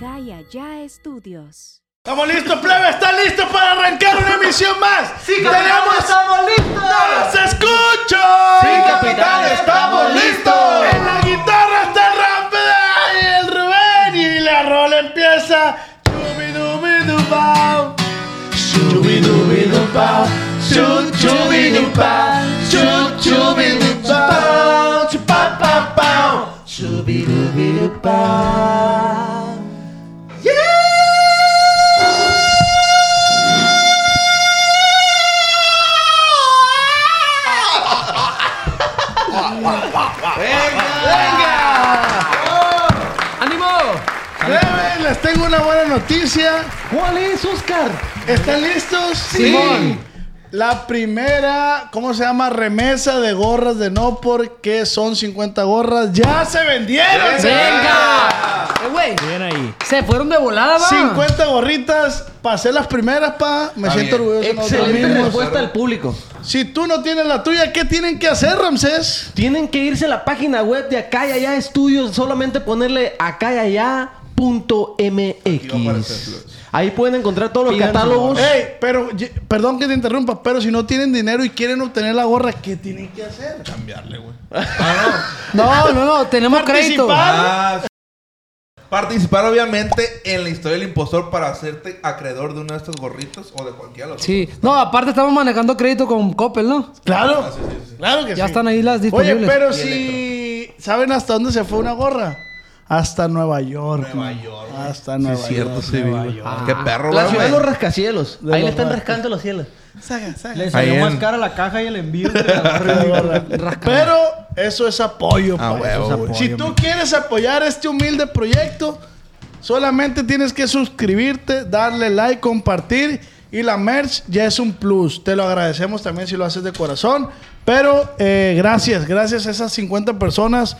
Acá y allá estudios. ¿Estamos listos, plebe? ¿Están listos para arrancar una emisión más? ¡Sí, capitán, estamos listos! ¡No los escucho! ¡Sí, capitán, estamos listos! En la guitarra está el y el Rubén y la rola empieza. Chubidubidubao. Chubidubidubao. Chu- Chubidubao. Chu- Chubidubao. Noticia. ¿Cuál es, Oscar? ¿Están listos? Simón. La primera, ¿cómo se llama? Remesa de gorras de no porque son 50 gorras. ¡Ya se vendieron! ¡Venga! Eh, güey. Bien ahí. Se fueron de volada, va. 50 gorritas. Pasé las primeras, pa. Me siento orgulloso. de nosotros Excelente mismos. respuesta al público. Si tú no tienes la tuya, ¿qué tienen que hacer, Ramsés? Tienen que irse a la página web de Acá y Allá Estudios, solamente ponerle acá y allá punto MX. Ahí pueden encontrar todos los Pidan catálogos. Ey, pero, ye- perdón que te interrumpa, pero si no tienen dinero y quieren obtener la gorra, ¿qué tienen que hacer? Cambiarle, güey. No, no, no. Tenemos crédito. Participar. Ah, Participar obviamente en la historia del impostor para hacerte acreedor de uno de estos gorritos o de cualquiera de los Sí. No, aparte estamos manejando crédito con Coppel, ¿no? Claro, claro que Ya sí. están ahí las Oye, disponibles. pero si... ¿Saben hasta dónde se fue una gorra? Hasta Nueva York. Nueva man. York, Hasta Nueva es cierto, York. sí, güey. Qué perro, La ciudad de los rascacielos. De Ahí los le están rascando los cielos. Saga, saga. Le Ahí salió en- más cara la caja y el envío. que la. Pero eso es apoyo. Ah, pa. huevo, Eso es güey. apoyo, Si tú quieres apoyar este humilde proyecto, solamente tienes que suscribirte, darle like, compartir y la merch ya es un plus. Te lo agradecemos también si lo haces de corazón. Pero eh, gracias, gracias a esas 50 personas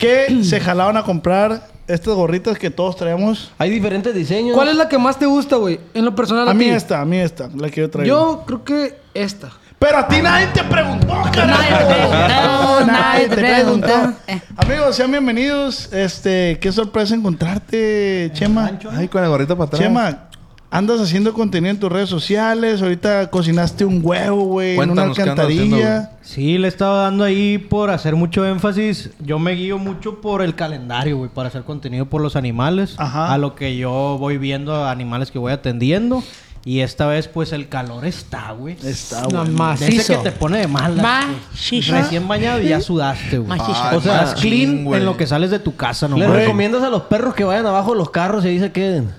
que se jalaban a comprar estas gorritas que todos traemos. Hay diferentes diseños. ¿Cuál es la que más te gusta, güey? En lo personal a, A mí ti. esta, a mí esta, la que yo traigo. Yo creo que esta. Pero a ti nadie te preguntó, carajo. nadie te preguntó. Eh. Amigos, sean bienvenidos. Este, qué sorpresa encontrarte, Chema. Ay, con el gorrito para atrás. Chema, andas haciendo contenido en tus redes sociales. Ahorita cocinaste un huevo, güey, en una alcantarilla. Sí, le estaba dando ahí por hacer mucho énfasis. Yo me guío mucho por el calendario, güey, para hacer contenido por los animales. Ajá. A lo que yo voy viendo, animales que voy atendiendo. Y esta vez, pues, el calor está, güey. Está No, ese macizo. que te pone de. Macizo. Recién bañado y ya sudaste, güey. O sea, machín, clean güey. en lo que sales de tu casa, no Le Güey. recomiendas a los perros que vayan abajo de los carros y ahí se queden.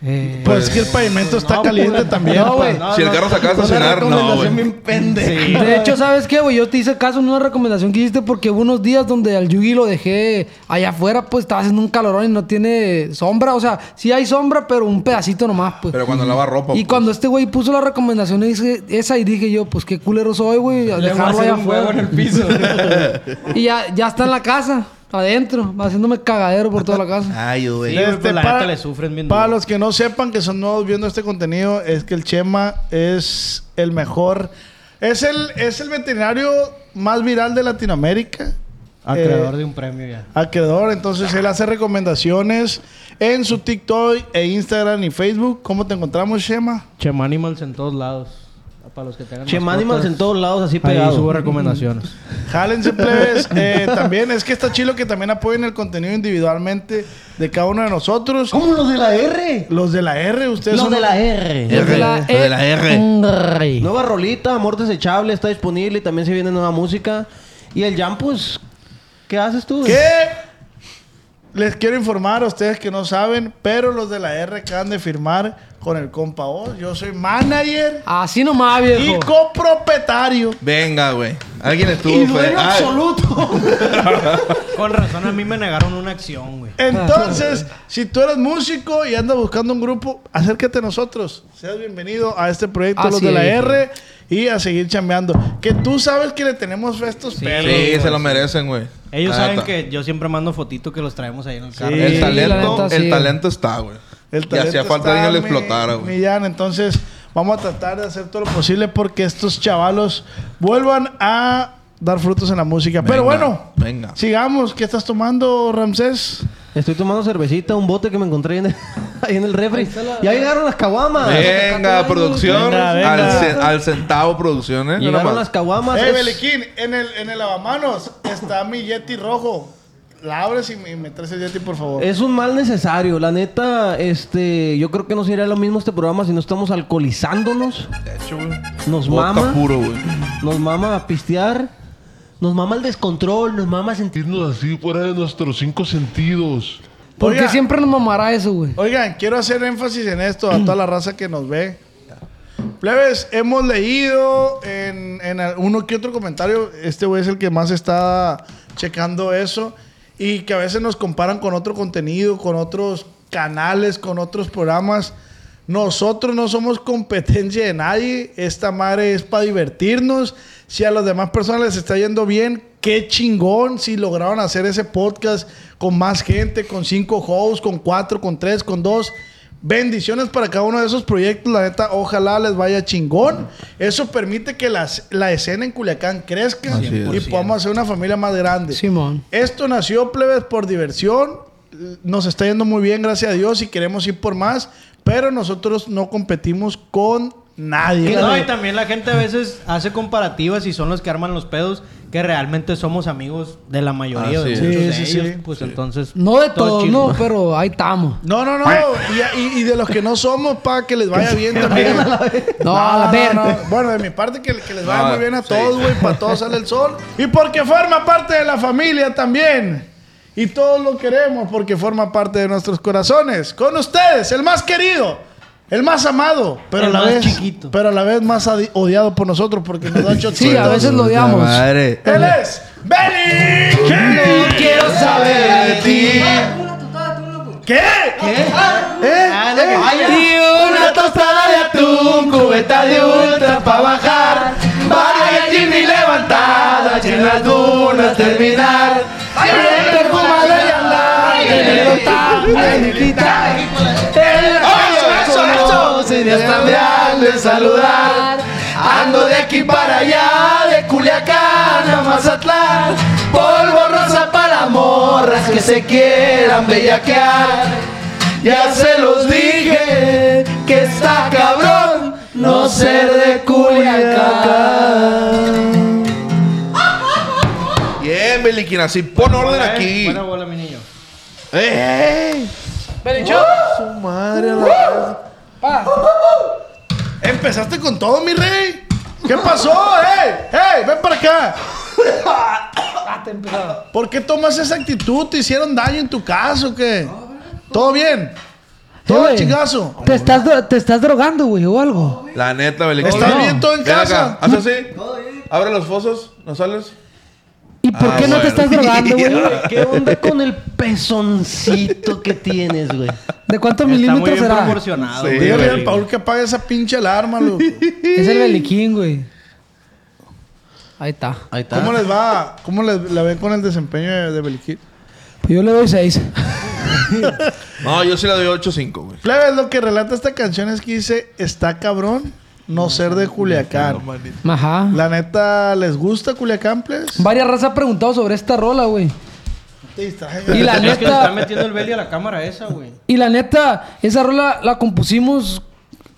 Eh, Pues es que el pavimento está no, caliente pura- también. no, güey, no, Si el carro se acaba de estacionar, no, güey. pendeja. De hecho, ¿sabes qué, güey? Yo te hice caso en una recomendación que hiciste porque hubo unos días donde al Yugi lo dejé allá afuera, pues estaba haciendo un calorón y no tiene sombra. O sea, sí hay sombra, pero un pedacito nomás, pues. Pero cuando lava ropa. y pues. cuando este güey puso la recomendación esa y dije yo, pues qué culero soy, güey, a dejarlo allá afuera. en el piso. Y ya, ya está en la casa, adentro, haciéndome cagadero por toda la casa. Ay, güey. Sí, Este, la para- le sufren bien Para duro. los que no sepan que son nuevos viendo este contenido, es que el Chema es el mejor. Es el, es el veterinario más viral de Latinoamérica. Acreedor Eh, de un premio ya. acreedor. Entonces él hace recomendaciones en su TikTok e Instagram y Facebook. ¿Cómo te encontramos, Chema? Chema Animals en todos lados. Para los que tengan Animals en todos lados así Ahí pegados. subo recomendaciones. Jálense, plebes. Eh, también es que está chido que también apoyen el contenido individualmente de cada uno de nosotros. ¿Cómo los de la R? Los de la R, ustedes Los son de la R. R, los de la R. Nueva rolita, Amor Desechable, está disponible y también se viene nueva música. Y el Jam, pues, ¿qué haces tú? que les quiero informar a ustedes que no saben, pero los de la R acaban de firmar con el compa Oz. Yo soy manager Así nomás, y viejo. copropietario. Venga, güey. Alguien estuvo. Y dueño absoluto. Con razón a mí me negaron una acción, güey. Entonces, si tú eres músico y andas buscando un grupo, acércate a nosotros. Seas bienvenido a este proyecto, Así los de la es, R, y a seguir chambeando. Que tú sabes que le tenemos fe a estos perros. Sí, güey. se lo merecen, güey. Ellos saben que yo siempre mando fotito que los traemos ahí en el carro. Sí, El talento, neta, el sí. talento está, güey. El Y hacía falta alguien que lo explotara, güey. Millán, entonces vamos a tratar de hacer todo lo posible porque estos chavalos vuelvan a dar frutos en la música. Pero bueno, venga. sigamos. ¿Qué estás tomando, Ramsés? Estoy tomando cervecita, un bote que me encontré ahí en el, ahí en el refri. Ya llegaron las caguamas. Venga, producción. Venga, venga. Al, ce- al centavo, producción, ¿eh? Llegaron las caguamas. Eh, Es- Beliquín, en el, en el lavamanos está mi Yeti rojo. La abres y me, traes el Yeti, por favor. Es un mal necesario, la neta, este, yo creo que no sería lo mismo este programa si no estamos alcoholizándonos. De hecho, güey. Nos mama. puro, güey. Nos mama a pistear. Nos mama el descontrol, nos mama sentir. sentirnos así fuera de nuestros cinco sentidos. ¿Por qué Oiga. siempre nos mamará eso, güey? Oigan, quiero hacer énfasis en esto a toda la raza que nos ve. Plebes, hemos leído en, en uno que otro comentario. Este güey es el que más está checando eso. Y que a veces nos comparan con otro contenido, con otros canales, con otros programas. Nosotros no somos competencia de nadie. Esta madre es para divertirnos. Si a las demás personas les está yendo bien, qué chingón si lograron hacer ese podcast con más gente, con cinco hosts, con cuatro, con tres, con dos. Bendiciones para cada uno de esos proyectos. La neta, ojalá les vaya chingón. Eso permite que las- la escena en Culiacán crezca y podamos hacer una familia más grande. Simón. Esto nació, plebes, por diversión. Nos está yendo muy bien, gracias a Dios, y queremos ir por más. Pero nosotros no competimos con nadie. No, y también la gente a veces hace comparativas y son los que arman los pedos que realmente somos amigos de la mayoría Así de es. muchos Sí, de sí, ellos. sí. Pues entonces... No de todo todos, chido. no, pero ahí estamos. No, no, no. Y, y- y de los que no somos, para que les vaya bien también. No, a la verga. Bueno, de mi parte, que, que les vaya No, muy bien a sí. todos, güey. Para todos sale el sol. Y porque forma parte de la familia también. Y todos lo queremos porque forma parte de nuestros corazones. Con ustedes, el más querido. El más amado, pero El a la más vez chiquito. pero a la vez más odiado por nosotros porque nos da Sí, a veces lo odiamos. Madre. Él es Belly. No quiero saber de ti. ¿Qué? ¿Qué? ¿Eh? Y una tostada de atún, cubeta de ultra pa' bajar. Vaya Jimmy levantada, y en las dunas terminar. El perfumado de andar, de han de saludar. Ando de aquí para allá, de Culiacán a Mazatlán. Polvo rosa para morras que se quieran bellaquear. Ya se los dije que está cabrón no ser de Culiacán. Bien, Beliquín, así pon orden aquí. Buena bola, mi niño. ¡Ey! Su madre la vez. Empezaste con todo, mi rey. ¿Qué pasó? ¡Ey! ¡Ey! ¡Ven para acá! ¿Por qué tomas esa actitud? ¿Te hicieron daño en tu caso o qué? ¿Todo bien? ¿Todo güey. chingazo? ¿Te estás, dro- te estás drogando, güey, o algo. La neta, Beliquín. ¿Estás No. bien todo en Ven casa? Haz así. Abre los fosos, ¿no sales? ¿Y por Ah, qué no te estás drogando, güey? ¿Qué onda con el pezoncito que tienes, güey? ¿De cuántos Está muy milímetros bien será? proporcionado. Sí, güey. Dígale güey. al Paul que apague esa pinche alarma, loco. Es el beliquín, güey. Ahí está. Ahí está. ¿Cómo les va? ¿Cómo les, la ven con el desempeño de, de Beliquín? Pues yo le doy seis. No, yo sí le doy 8-5, güey. Plebes, lo que relata esta canción es que dice, está cabrón no ser de Culiacán. Ajá. La neta, ¿les gusta Culiacán, plebes? Varias razas han preguntado sobre esta rola, güey. Y la Es que le está neta, metiendo el belly a la cámara esa, güey. y la neta, esa rola la compusimos.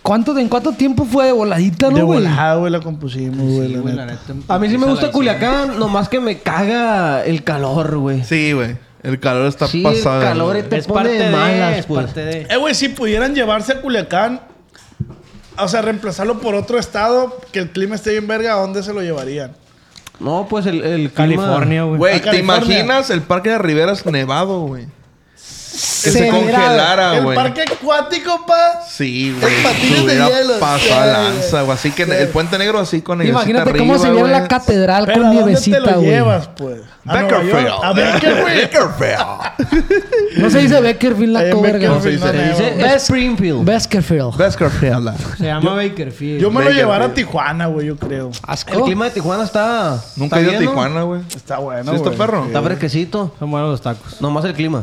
¿Cuánto, ¿En cuánto tiempo fue de voladita, De no, güey? volada, güey, la compusimos, güey, Sí, la güey, neta. la neta. A mí sí me gusta Culiacán, nomás que me caga el calor, güey. Sí, güey. El calor está Sí, el pasado. calor güey. te Es pone parte de de, malas, es pues. parte de. Eh, güey, si pudieran llevarse a Culiacán, o sea, reemplazarlo por otro estado, que el clima esté bien verga, ¿a dónde se lo llevarían? No, pues el, el clima- California, güey. Güey, A ¿te California. imaginas el parque de Riberas nevado, güey? Que se Se congelara, el güey. parque acuático, pa. Sí, güey. El patines de hielo. pasado a lanza, güey. Así que el puente negro así con el Imagínate cómo se viera la catedral Pero con ¿a dónde te nievecita, güey. llevas, pues? ¿A York? A Beckerfield. Beckerfield. No se dice Beckerfield la en coverga. Beckerfield, Se no, no, dice no. Springfield. Beckerfield. Beckerfield. Se llama Bakerfield. Yo me lo Beckerfield. llevara a Tijuana, güey, yo creo. Asco. El clima de Tijuana está. Nunca he ido a ¿no? Tijuana, güey. Está bueno, ¿Sí está perro? Está fresquecito. Son buenos los tacos. Nomás el clima.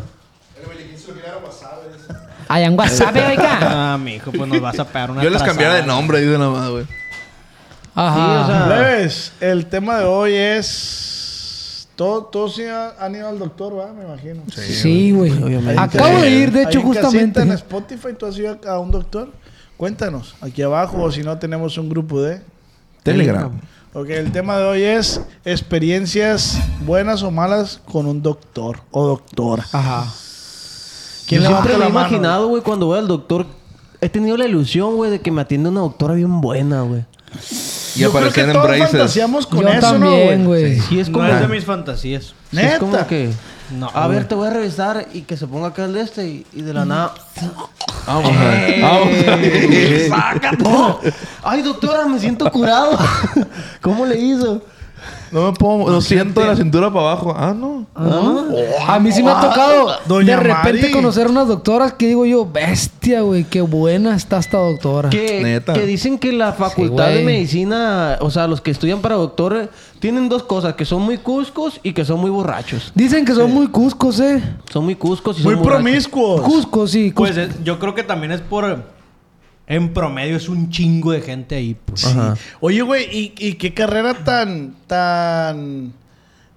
Hay en WhatsApp, oiga. Ah, mijo, pues nos vas a pegar una Yo les cambiara de nombre, dice nada más, güey. Ajá. Sí, o sea- Plebes, el tema de hoy es Todos, todos sí ha- han ido al doctor, ¿verdad? Me imagino. Sí, güey. obviamente. Acabo de ir, de Ahí hecho, en casita, justamente. en Spotify, ¿tú has ido a un doctor? Cuéntanos, aquí abajo, o si no, tenemos un grupo de... Telegram. Ok, el tema de hoy es experiencias buenas o malas con un doctor o doctora. Ajá. ¿Quién Yo levanta siempre me he imaginado, güey, cuando voy al doctor. He tenido la ilusión, güey, de que me atiende una doctora bien buena, güey. Y Yo creo que en todos braces. fantaseamos con Yo eso, también, ¿no, güey. Sí, es como... No es de mis fantasías. sí, es como que... No, a ver, te voy a revisar y que se ponga acá el de este y, y de la nada... Vamos a ver. Vamos a ver. ¡Saca todo! ¡Ay, doctora, me siento curado! ¿Cómo le hizo? No me puedo... Lo siento de la cintura para abajo. Ah, no. A mí sí me ha tocado Doña de repente Mari. conocer unas doctoras que digo yo, bestia, güey, qué buena está esta doctora. Que, Neta. que dicen que la facultad Sí, de medicina, o sea, los que estudian para doctor, tienen dos cosas, que son muy cuscos y que son muy borrachos. Dicen que son muy cuscos, eh. Son muy cuscos y Muy son borrachos. promiscuos. Cuscos, sí. Pues eh, yo creo que también es por... En promedio es un chingo de gente ahí, pues. Oye, güey, ¿y, y qué carrera tan, tan,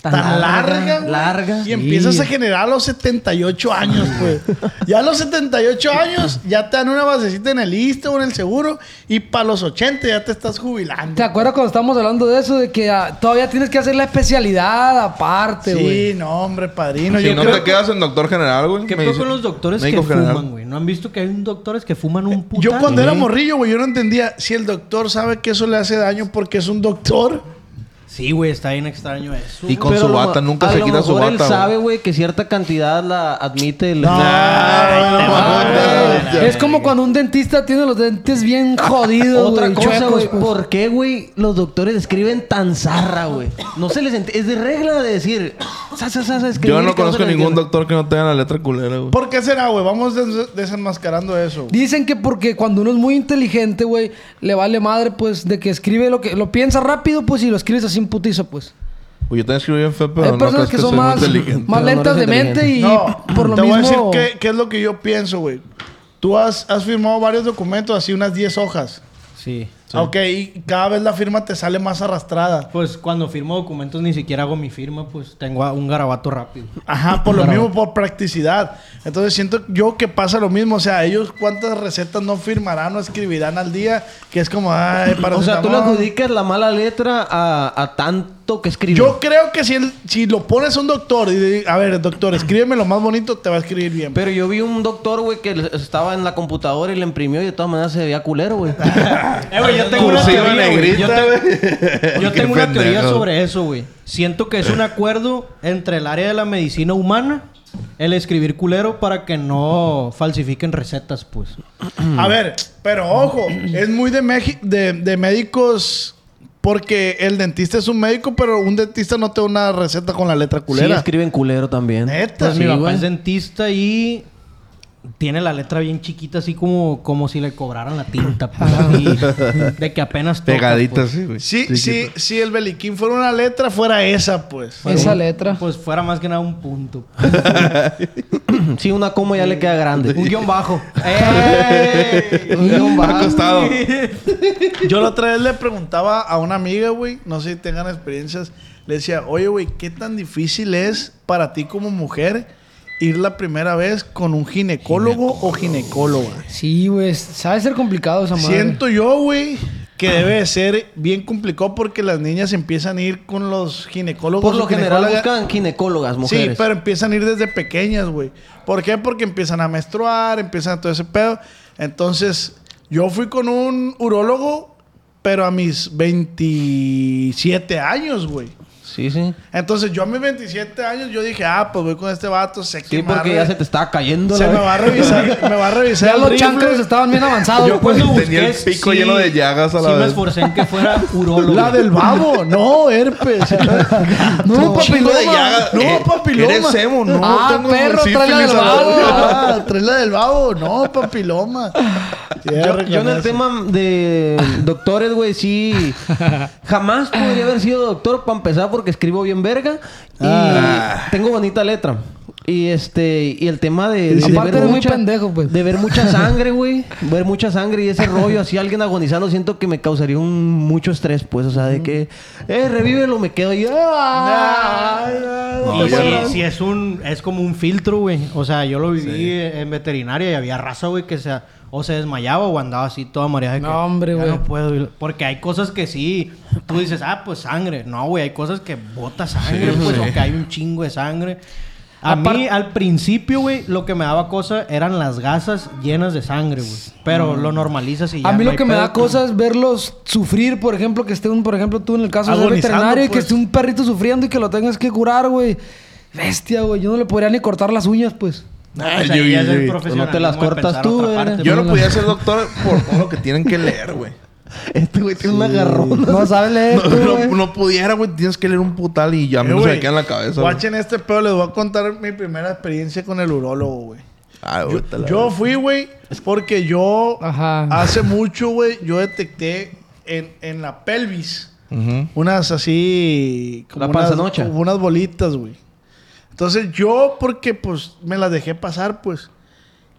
tan, Tan larga, larga, larga. Y Sí. empiezas a generar a los 78 años, pues. ya a los 78 años ya te dan una basecita en el ISTE o en el seguro y para los 80 ya te estás jubilando. ¿Te acuerdas cuando estábamos hablando de eso? De que ah, todavía tienes que hacer la especialidad aparte, güey. Sí, no, hombre, padrino. Si yo no creo te quedas en doctor general, güey. ¿Qué me pasa con los doctores que general. fuman, güey? ¿No han visto que hay un doctores que fuman un puta? Yo cuando era morrillo, güey, yo no entendía si el doctor sabe que eso le hace daño porque es un doctor. Sí, güey, está bien extraño eso. Y con Pero su bata, nunca se quita su bata. él sabe, güey. que cierta cantidad la admite el... No, Es como cuando un dentista tiene los dentes bien jodidos, Otra cosa, güey. pues. ¿Por qué, güey, los doctores escriben tan zarra, güey? No se les entiende. Es de regla de decir... Sa, sa, sa, sa, escribir Yo no conozco ningún doctor que no tenga la letra culera, güey. ¿Por qué será, güey? Vamos des- desenmascarando eso. Dicen que porque cuando uno es muy inteligente, güey, le vale madre, pues, de que escribe lo que... Lo piensa rápido, pues, y lo escribes así en putizo, pues. Pues yo también escribo bien feo, pero Hay no personas crees que que son soy muy más, inteligente. más lentas de mente y No, por lo te mismo... voy a decir qué, qué es lo que yo pienso, güey. Tú has, has firmado varios documentos, así unas 10 hojas. Sí. Ok, y cada vez la firma te sale más arrastrada. Pues cuando firmo documentos ni siquiera hago mi firma, pues tengo a- un garabato rápido. Ajá, por lo mismo, por practicidad. Entonces siento yo que pasa lo mismo. O sea, ellos cuántas recetas no firmarán o escribirán al día, que es como, ay, para O sea, tú le adjudicas la mala letra a, a tanto que escribe. Yo creo que si, el- si lo pones a un doctor y di- a ver, doctor, escríbeme lo más bonito, te va a escribir bien. Pero yo vi un doctor, güey, que estaba en la computadora y le imprimió y de todas maneras se veía culero, güey. Eh, güey, yo tengo una teoría, güey. negrita, Yo, te- güey. yo Qué tengo una teoría pendejo. sobre eso, güey. Siento que es un acuerdo entre el área de la medicina humana, el escribir culero para que no falsifiquen recetas, pues. A ver, pero ojo, es muy de, Meji- de, de médicos porque el dentista es un médico, pero un dentista no te da una receta con la letra Sí, culera. escriben culero también. Neta. Pues mi Sí, papá güey. es dentista y tiene la letra bien chiquita, así como, como si le cobraran la tinta, pues. de que apenas toca, Pegadita, pues. sí, güey. Sí, sí, si el beliquín fuera una letra, fuera esa, pues. Esa letra. Pues fuera más que nada un punto. Sí, una coma ya le queda grande. Un guion bajo. Un guion bajo. Acostado. Yo la otra vez le preguntaba a una amiga, güey, no sé si tengan experiencias, le decía, oye, güey, ¿qué tan difícil es para ti como mujer ir la primera vez con un ginecólogo o ginecóloga? Sí, güey. Sabe ser complicado esa madre. Siento yo, güey, que debe de ser bien complicado porque las niñas empiezan a ir con los ginecólogos. Por lo general buscan ginecólogas, mujeres. Sí, pero empiezan a ir desde pequeñas, güey. ¿Por qué? Porque empiezan a menstruar, empiezan todo ese pedo. Entonces, yo fui con un urólogo, pero a mis 27 años, güey. Sí, sí. Entonces, yo a mis 27 años, yo dije, ah, pues voy con este vato, sé que Sí, me va a porque re- ya se te estaba cayendo se la me va a revisar, me va a revisar Ya el los rifle. chancros estaban bien avanzados. Yo pues. cuando Tenía el pico lleno de llagas a la sí me vez. esforcé en que fuera urólogo. La del babo, no, herpes. no, Chingo de papiloma. llagas. No, Eh, papiloma. ¿Eres emo? No, Ah, tengo perro, sífilis trae la del a la babo. verga. Ah, trae la del babo. No, papiloma. Yo, yo en el tema de doctores, güey, sí. Jamás podría haber sido doctor para empezar porque escribo bien verga y Ah. tengo bonita letra. Y este, y el tema de, de Aparte eres muy pendejo, pues. de ver mucha sangre, güey. ver mucha sangre y ese rollo, así alguien agonizando, siento que me causaría un mucho estrés, pues, o sea, de que, eh, revívelo, me quedo ahí. ¡ah! Y sí, sí es un es como un filtro, güey. O sea, yo lo viví en veterinaria y había raza, güey, que se o se desmayaba o andaba así toda mareada de que No, hombre, "Ya güey. No puedo. ir". Porque hay cosas que sí, tú dices, "Ah, pues sangre." No, güey, hay cosas que bota sangre, pues o que hay un chingo de sangre. A mí, al principio, güey, lo que me daba cosa eran las gasas llenas de sangre, güey. Pero lo normalizas y ya A mí no lo que me da pues. cosa es verlos sufrir, por ejemplo, que esté un, por ejemplo, tú en el caso de veterinario y que pues. esté un perrito sufriendo y que lo tengas que curar, güey. Bestia, güey. Yo no le podría ni cortar las uñas, pues. No, pues ahí ya es el profesionalismo No te las cortas tú, güey. parte, Yo pues. no podía ser doctor por todo lo que tienen que leer, güey. Este güey tiene una garrona. No sabe leer, No, tú, no, güey. no pudiera, güey. Tienes que leer un putal y ya Eh, me se me queda en la cabeza. güey. Guachen este pedo, les voy a contar mi primera experiencia con el urólogo, güey. Ay, güey, te la- Yo fui, güey, porque yo Ajá. hace mucho, güey, yo detecté en, en la pelvis unas así... La unas, panzanocha. como unas bolitas, güey. Entonces yo, porque pues me las dejé pasar, pues.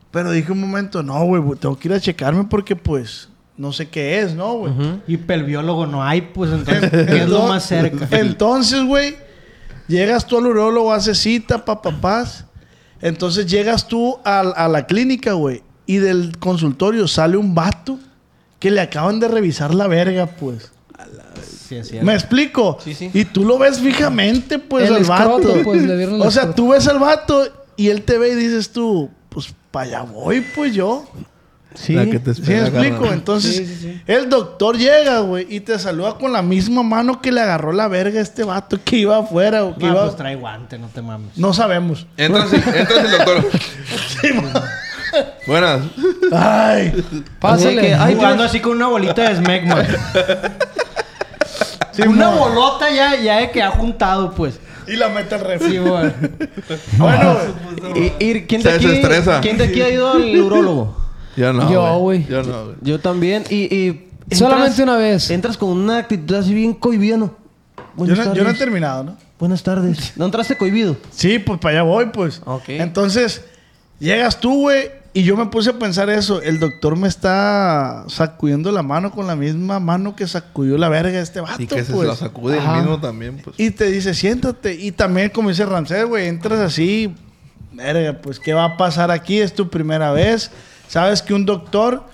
Pero dije un momento, no, güey, tengo que ir a checarme porque pues no sé qué es, ¿no, güey? Y pelviólogo no hay, pues entonces, ¿qué es lo más cerca? Entonces, güey, llegas tú al urólogo, haces cita, pa, papás. Entonces llegas tú al- a, la clínica, güey, y del consultorio sale un vato que le acaban de revisar la verga, pues. Sí, es cierto. ¿Me explico? Sí, sí. Y tú lo ves fijamente, pues, El al vato. pues, le vieron el o sea, escroto. tú ves al vato y él te ve y dices tú, pues, para allá voy, pues yo. Sí. La que te ¿Sí me espera, explico? carnal. Entonces, el doctor llega, güey, y te saluda con la misma mano que le agarró la verga a este vato que iba afuera o que No, iba... pues trae guante, no te mames. No sabemos. Entras, y- entras el doctor. Buenas. Ay. Pásale. que, ay, Jugando así con una bolita de Smegma. una bolota ya, ya de que ha juntado, pues. Y la mete al refri. Sí, güey. Bueno, güey. Y, y ¿quién, Se de aquí, desestresa. ¿Quién de aquí ha ido al urólogo? Yo no. Yo, güey. Yo no, güey. Yo también. Y, y entras- Solamente una vez. Entras con una actitud así bien cohibida, ¿no? Yo no, yo no he terminado, ¿no? Buenas tardes. ¿No entraste cohibido? Sí, pues para allá voy, pues. Ok. Entonces, llegas tú, güey, y yo me puse a pensar eso. El doctor me está sacudiendo la mano con la misma mano que sacudió la verga de este vato, Y que se pues. la sacude el Ajá. mismo también, pues. Y te dice, siéntate. Y también, como dice Rancés, güey, entras así. Verga, pues, ¿qué va a pasar aquí? Es tu primera vez. Sabes que un doctor.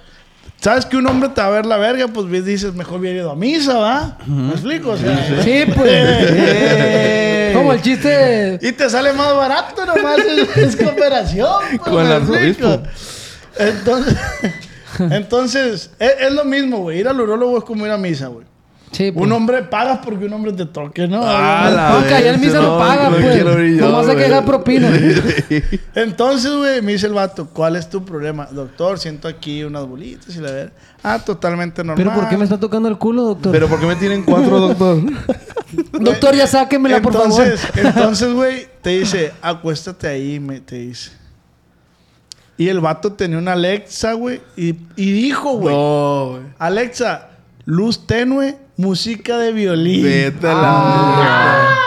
Sabes que un hombre te va a ver la verga, pues bien dices, mejor hubiera ido a misa, ¿va? ¿Me explico? O sea, Sí, pues. Como el chiste. Y te sale más barato nomás, es, es cooperación. pues, Con el ¿me explico? arzobispo. Entonces, entonces es, es lo mismo, güey. Ir al urólogo es como ir a misa, güey. Sí, pues. Un hombre pagas porque un hombre te toque, ¿no? Ah, la No, que allá el misa no paga, no pues. quiero ir yo, Nomás hay que güey. dejar propina. Entonces, güey, me dice el vato, ¿cuál es tu problema? Doctor, siento aquí unas bolitas y la ver. Ah, totalmente normal. ¿Pero por qué me está tocando el culo, doctor? Pero ¿por qué me tienen cuatro, doctor? Doctor, ya sáquemela, por favor. Entonces, entonces, güey, te dice, acuéstate ahí, me, te dice. Y el vato tenía una Alexa, güey, y, y dijo, güey, No, güey. Alexa, luz tenue, música de violín. Vete a la mierda.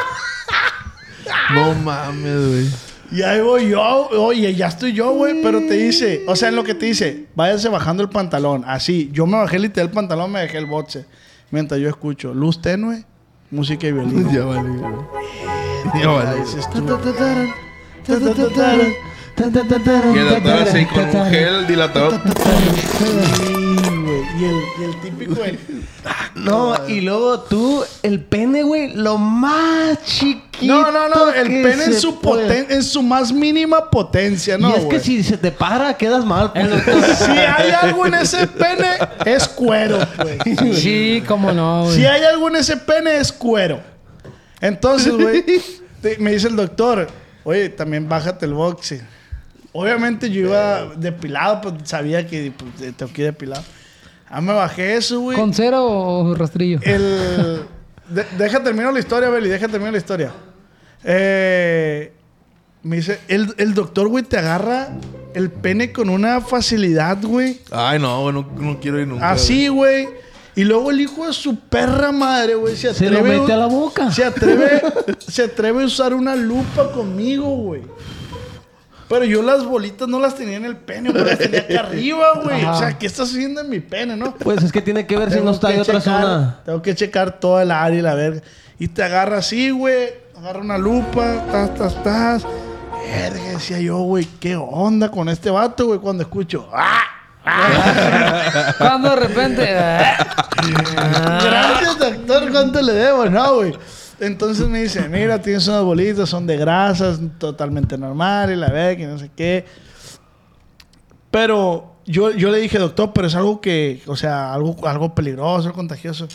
No mames, güey. Y ahí voy yo, oye, ya estoy yo, güey, pero te dice, o sea, en lo que te dice, váyase bajando el pantalón, así. Yo me bajé literal el pantalón, me dejé el boxe. Mientras yo escucho luz tenue, música de violín. Ya vale, güey. Ya vale. Y el así con un gel dilatador. Güey. Y el, y el típico, el- No, y luego tú, el pene, güey, lo más chiquito. No, no, no. El que pene en se su, puede. poten- en su más mínima potencia, ¿no? y es que güey? si se te para, quedas mal. pues. Si hay algo en ese pene, es cuero, pues. Sí, cómo no, güey. Si hay algo en ese pene, es cuero. Entonces, güey, me dice el doctor, oye, también bájate el boxe. Obviamente yo iba depilado, pues sabía que pues, tengo que ir depilado. Ah, me bajé eso, güey. ¿Con cera o rastrillo? El... de- deja terminar la historia, Beli. Deja terminar la historia. Eh, me dice... El, el doctor, güey, te agarra el pene con una facilidad, güey. Ay, no, güey, no, no quiero ir nunca. Así, güey. Y luego el hijo de su perra madre, güey, se Se atreve... lo mete a la boca. Se atreve... se atreve a usar una lupa conmigo, güey. Pero yo las bolitas no las tenía en el pene, güey. Las tenía acá arriba, güey. O sea, ¿qué estás haciendo en mi pene, no? Pues es que tiene que ver si no está en otra zona. Tengo que checar toda el área y la verga. Y te agarra así, güey. Agarra una lupa, tas, tas, tas. Verga, decía yo, güey, ¿qué onda con este vato, güey? Cuando escucho, ¡ah! Cuando de repente. Gracias, doctor, ¿cuánto le debo? No, güey. Entonces me dice, mira, tienes unas bolitas, son de grasas, totalmente normal, y la verga, y no sé qué. Pero yo, yo le dije, doctor, pero es algo que, o sea, algo, algo peligroso, contagioso.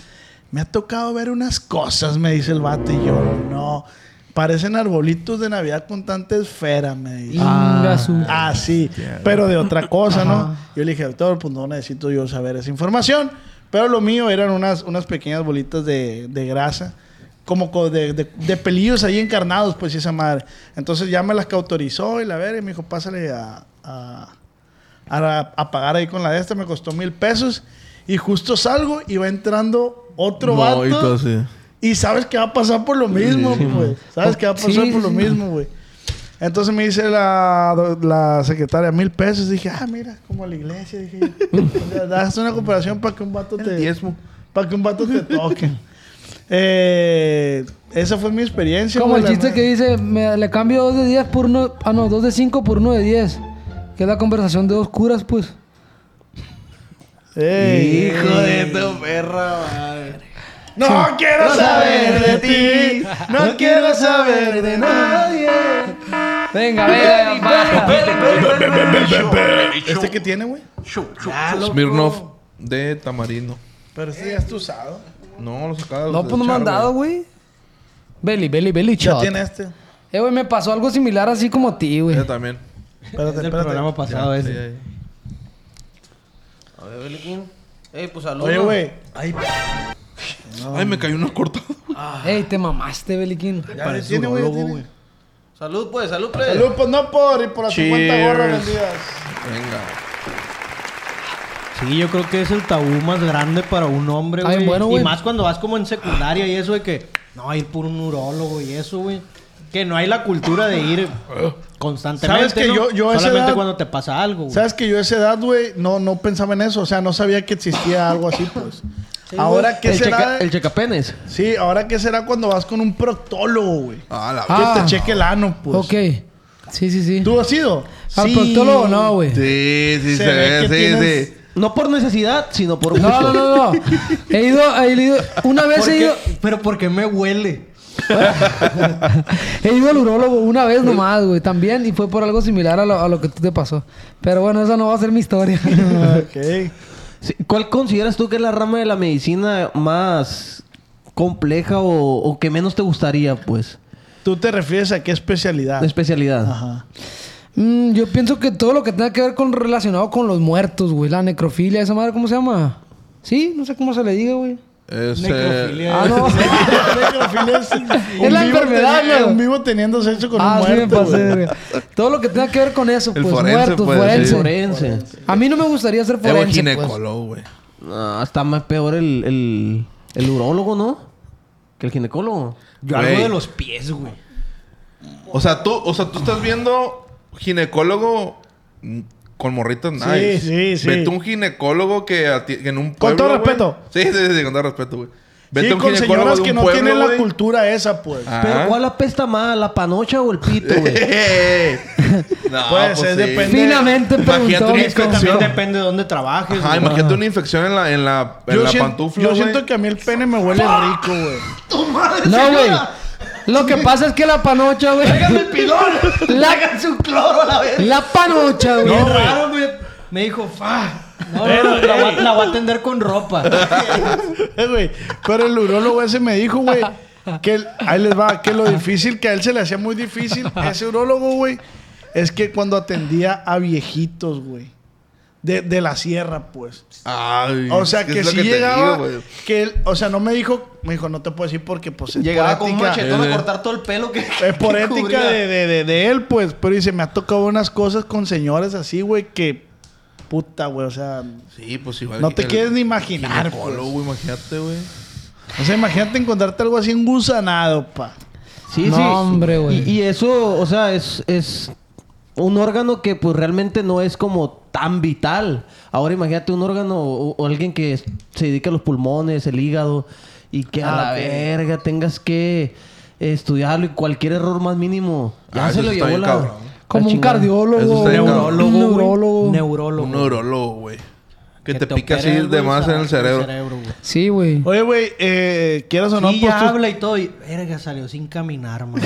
Me ha tocado ver unas cosas, me dice el vato, y yo, no. Parecen arbolitos de Navidad con tanta esfera, me dice. Su- Ah, sí. Pero de otra cosa, ¿no? Yo le dije, doctor, pues no necesito yo saber esa información. Pero lo mío eran unas, unas pequeñas bolitas de, de grasa. Como co- de, de- de pelillos ahí encarnados, pues, y esa madre. Entonces ya me las cautorizó y la verga, y me dijo, pásale a, a, a, a pagar ahí con la de esta. Me costó mil pesos. Y justo salgo y va entrando otro No, y vato. todo así. Y sabes que va a pasar por lo mismo, pues. Sabes que va a pasar Sí, por lo sí. mismo, güey. Entonces me dice la, la secretaria mil pesos. Dije, ah, mira, como a la iglesia. Dije, das una cooperación para que un vato te. Para que un vato te toque. Eh, esa fue mi experiencia. Como el chiste que dice, me, le cambio dos de 10 por uno. Ah, no, dos de 5 por uno de 10. Que es la conversación de dos curas, pues. Ey, Hijo de tu perra, madre. No quiero saber de ti. No quiero saber de nadie. Venga, venga. ¿Este qué tiene, güey? Smirnoff de tamarindo. Pero este ya está usado. No, lo sacaba. No, pues no me han dado, güey. Belly, belly, belly Ya shot. tiene este. Eh, güey, me pasó algo similar así como a ti, güey. Yo también. Espérate, Es del espérate. programa pasado Sí, ese. ahí. A ver, Beliquín. Ey, pues saludos. Oye, güey. Ay, Ay, me cayó uno cortado. Ey, te mamaste, Beliquín. ya tiene, güey. ya tiene. Salud, pues, salud, plebe. Salud, pues no por y por las 50 Cheers. gorras vendidas. Venga. Sí, yo creo que es el tabú más grande para un hombre, Ay, güey. bueno, y más cuando vas como en secundaria y eso de que no ir por un urólogo y eso, güey. Que no hay la cultura de ir constantemente. ¿Sabes que ¿no? yo- yo a esa Solamente edad- cuando te pasa algo, güey. Sabes que yo a esa edad, güey, no, no pensaba en eso. O sea, no sabía que existía algo así, pues. ahora, ¿qué el, será? checa, el checapenes. Sí, ahora, ¿qué será cuando vas con un proctólogo, güey? Ah, la Ah. Que te cheque el ano, pues. Ok. Sí, sí, sí. ¿Tú has ido? Al proctólogo no, güey. Sí, sí, Se se, ve ve, que sí, tienes- sí. No por necesidad, sino por gusto. No, no, no, no. He ido, he ido. Una vez ¿Por he ido. Pero ¿por qué me huele? He ido al urólogo una vez nomás, güey. También. Y fue por algo similar a lo, a lo que tú te pasó. Pero bueno, esa no va a ser mi historia. ok. Sí, ¿Cuál consideras tú que es la rama de la medicina más compleja o, o que menos te gustaría, pues? ¿Tú te refieres a qué especialidad? De especialidad. Ajá. Mm, yo pienso que todo lo que tenga que ver con relacionado con los muertos, güey. La necrofilia, esa madre, ¿cómo se llama? Sí, no sé cómo se le diga, güey. Es, Necrofilia. Ah, no. Necrofilia es Es la enfermedad, ¿no? Un vivo teniendo sexo con ah, un sí me muerto, pasé. Todo lo que tenga que ver con eso, El pues forense, muertos, pues, forense. sí. Forense. A mí no me gustaría ser forense. pues. ginecólogo, güey. No, está más peor el, el, el urólogo, ¿no? Que el ginecólogo. Yo algo de los pies, güey. O sea, tú, o sea, tú estás viendo ginecólogo mm, con morritas nice. sí, sí. Vete un ginecólogo que, en un pueblo. todo respeto. Sí, sí, sí, con todo respeto, güey. Vete Sí, un con ginecólogo señoras de que no pueblo, tienen la cultura esa, pues. Ah. Pero ¿cuál apesta más? ¿La panocha o el pito, güey? no, Puede ser, depende. Finamente Imagínate preguntó. una Es que también infección. depende de dónde trabajes. Ajá, imagínate una infección en la, en la, en Yo, la pantufla, yo siento que a mí el pene me huele rico, güey. No, güey. Lo que pasa es que la panocha, güey. el pilón! La, su cloro a la vez! la panocha, güey. Bien raro, güey. Me dijo, fa. No, no, no, la, voy a- la voy a atender con ropa. Eh, güey. Pero el urólogo ese me dijo, güey, que el- ahí les va, que lo difícil, que a él se le hacía muy difícil, ese urólogo, güey, es que cuando atendía a viejitos, güey. De, de la sierra, pues. Ay, O sea, que si te llegaba, digo, que él, o sea, no me dijo, me dijo, no te puedo decir porque, pues, es Llegaba por con un machetón Eh, a cortar todo el pelo que... Es por que ética de, de, de, de él, pues. Pero dice, me ha tocado unas cosas con señores así, güey, que... Puta, güey, o sea... Sí, pues igual. No te el quieres ni imaginar, pues. güey, imagínate, güey. O sea, imagínate encontrarte algo así engusanado, pa. Sí, No, sí. hombre, güey. Y, y eso, o sea, es, es un órgano que pues realmente no es como tan vital. Ahora imagínate un órgano o, o alguien que se dedica a los pulmones, el hígado y que a Ah, la verga tengas que estudiarlo y cualquier error más mínimo ya Ah, se lo llevó la, Como un cardiólogo, neurólogo. Un neurólogo. Neurólogo. Un neurólogo, güey. Que, te, te pica así de más en el cerebro. Sí, güey. Oye, güey, eh, quieras o no, Sí, pues ya tú, habla y todo. Y, verga, salió sin caminar, man.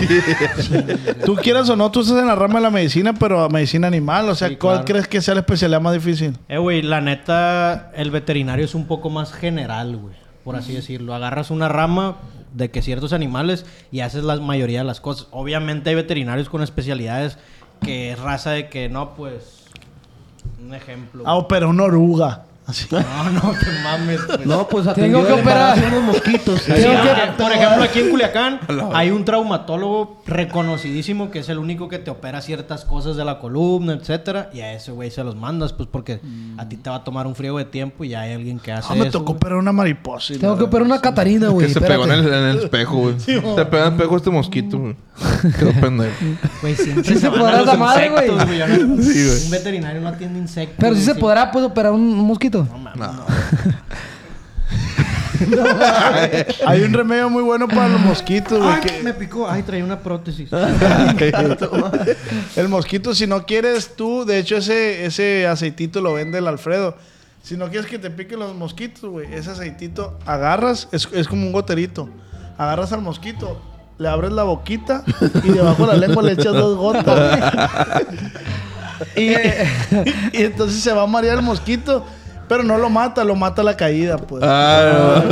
tú quieras o no, tú estás en la rama de la medicina, pero a medicina animal. O sea, Sí, ¿cuál claro. crees que sea la especialidad más difícil? Eh, güey, la neta, el veterinario es un poco más general, güey. Por así decirlo. Agarras una rama de que ciertos animales y haces la mayoría de las cosas. Obviamente hay veterinarios con especialidades que es raza de que no, pues. Un ejemplo. Ah, pero una oruga. Así. No, no, te mames, pues. No, pues Tengo que operar. unos mosquitos. Sí, Tengo que- ah, por ejemplo, aquí en Culiacán hay un traumatólogo reconocidísimo que es el único que te opera ciertas cosas de la columna, etcétera, y a ese güey se los mandas, pues porque a ti te va a tomar un frío de tiempo y ya hay alguien que hace Ah, me eso, tocó operar una mariposa. Tengo que operar una Catarina, güey. Que se pegó en el, en el espejo, güey. se pegó en el espejo este mosquito, güey. Quedó pendejo. Güey, siempre Sí se podrá esa madre, güey. yo no- Sí, güey. Un veterinario no atiende insectos. Pero sí se podrá, pues, operar un, un mosquito. No. Hay un remedio muy bueno para los mosquitos, güey. Ay, que- me picó. Ay, traía una prótesis. El mosquito, si no quieres tú, de hecho ese, ese aceitito lo vende el Alfredo. Si no quieres que te piquen los mosquitos, güey, ese aceitito agarras, es, es como un goterito. Agarras al mosquito, le abres la boquita y debajo de la lengua le echas dos gotas. y, y entonces se va a marear el mosquito, pero no lo mata, lo mata la caída, pues. Ah.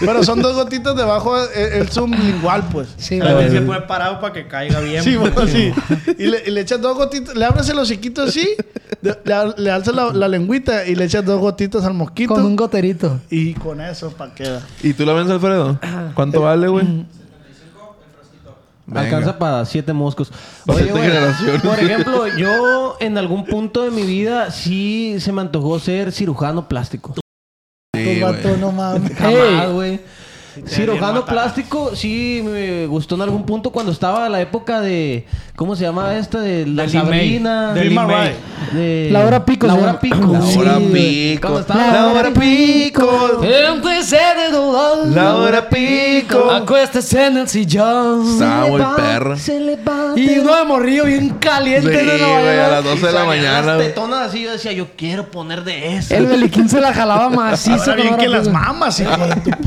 Pero son dos gotitas debajo el, el sublingual, pues. Sí, A ver, se puede parado para que caiga bien. Sí, pues. bueno, sí. Y le, y le echas dos gotitas, le abres el hociquito así, le, al- le alzas la, la lengüita y le echas dos gotitas al mosquito. Con un goterito. Y con eso, pa' queda. ¿Y tú la vendes, Alfredo? ¿Cuánto vale, güey? Venga. Alcanza para siete moscos. Oye, siete por ejemplo, yo en algún punto de mi vida sí se me antojó ser cirujano plástico. Sí, güey. no mames. Jamás, güey. Cirujano plástico, sí me gustó en algún punto cuando estaba la época de. ¿Cómo se llama esta? De la Del. Sabrina. Del de- La hora pico, La hora pico. La hora pico. La hora pico. Empecé de dolor. La hora pico. Acuéstese en el sillón. Y uno de morrillo bien caliente. Sí, no, no, güey, a no. las 12 de la Salían mañana. Las güey. tetonas así, yo decía, yo quiero poner de eso. El beliquín se la jalaba macizo. Ahora bien con que hora las pico. mamas, hijo de tu-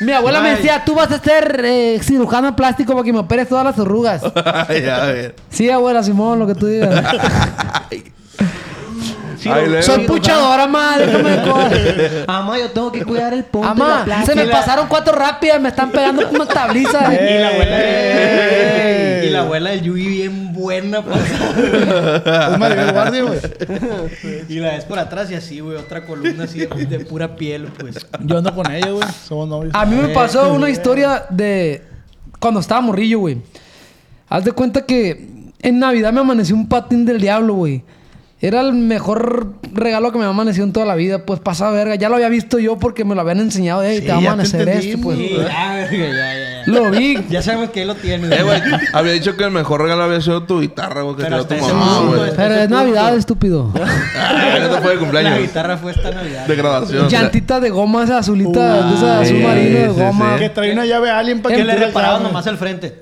Mi abuela me decía, tú vas a ser eh, cirujano plástico para que me operes todas las arrugas. Ay, a ver. sí, abuela, Simón, lo que tú digas. Sí, Ay, lo- luego. Soy puchadora, madre. Déjame de coger. Mamá, yo tengo que cuidar el punto. Amá, se me pasaron cuatro rápidas, me están pegando como tablizas. Y la abuela de... Y la abuela del Yugi bien buena, pues. Es Maribel Guardia, güey. Y la ves por atrás y así, güey. Otra columna así de, de pura piel, pues. Yo ando con ella, güey. Somos novios. A mí me pasó una historia de cuando estaba morrillo, güey. Haz de cuenta que en Navidad me amaneció un patín del diablo, güey. Era el mejor regalo que me ha amanecido en toda la vida. Pues pasa verga. Ya lo había visto yo porque me lo habían enseñado. Ey, Sí, te va a te amanecer entendimos, pues. Sí, ya, verga, ya, ya, ya. Lo vi. Ya sabemos que él lo tiene. Eh, güey, había dicho que el mejor regalo había sido tu guitarra, güey, que te Pero dio tu mamá, güey. Pero es. Navidad, estúpido. Ah, no te fue de La cumpleaños. guitarra fue esta Navidad. De graduación. Llantita de goma, esa azulita, de esa azul marino de goma. sí. Que trae una llave a alguien para Que que le reparaban nomás al frente.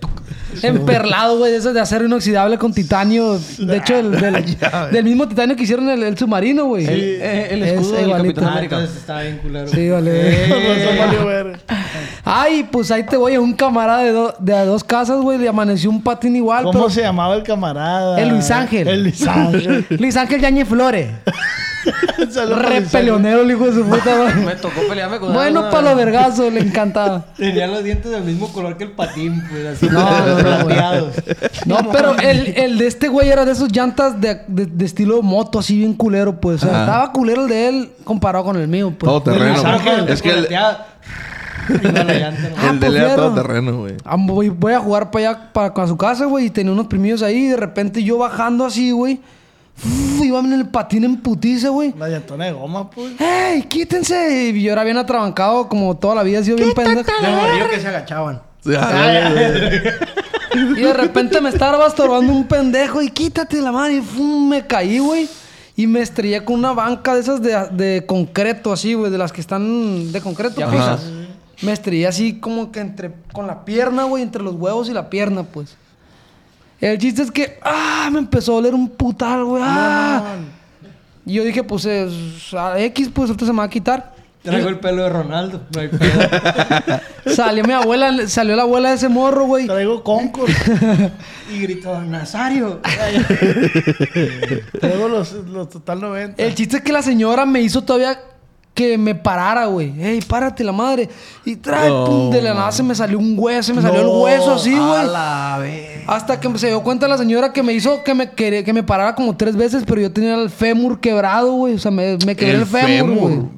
Emperlado, güey, de esos de acero inoxidable con titanio. De hecho, el, del, del mismo titanio que hicieron el, el submarino, güey. El, eh, el Es escudo del. Capitán Ah, América. entonces estaba bien culero. Sí, vale. Verga. Ay, pues ahí te voy a un camarada de, do- de a dos casas, güey. Le amaneció un patín igual, ¿Cómo pero... se llamaba el camarada? El Luis Ángel. El Luis Ángel. Luis Ángel Yañez Flores. Re peleonero, el hijo de su puta madre. Me tocó pelearme con Bueno, para los vergazos, le encantaba. Tenía los dientes del mismo color que el patín, pues así. No, no, no. No, pero el, el de este güey era de esos llantas de, de- de estilo moto, así bien culero, pues. O sea, estaba culero el de él comparado con el mío, pues. Todo terreno. Ángel, Es que el, llanta, ¿no? Ah, de pues, todo terreno, güey. Ah, Voy, voy a jugar para allá, para, para su casa, güey, y tenía unos primillos ahí, y de repente yo bajando así, güey. Uf, Iba en el patín en putiza, güey. La llantona de goma, pues. ¡Ey, quítense! Y yo era bien atrabancado, como toda la vida he sido bien pendejo. De morrillo que se agachaban. Ah, Y de repente me estaba estorbando un pendejo y quítate la mano y ¡fum! me caí, güey. Y me estrellé con una banca de esas de, de concreto, así, güey, de las que están de concreto. Pues. fijas. Me estrellé así como que entre con la pierna, güey, entre los huevos y la pierna, pues. El chiste es que, ah, me empezó a doler un putal, güey. Ah. Y yo dije, pues, es, a X, pues, ahorita se me va a quitar. Traigo el pelo de Ronaldo. No hay pedo. Salió mi abuela, salió la abuela de ese morro, güey. Traigo Concord. y gritó, Nazario. Traigo los, los total 90. El chiste es que la señora me hizo todavía que me parara, güey. Ey, párate la madre. Y trae, pum, de la nada se me salió un hueso, se me salió el hueso así, güey. Hasta que se dio cuenta la señora que me hizo que me quería- que me parara como tres veces, pero yo tenía el fémur quebrado, güey. O sea, me, me quebré el, fémur,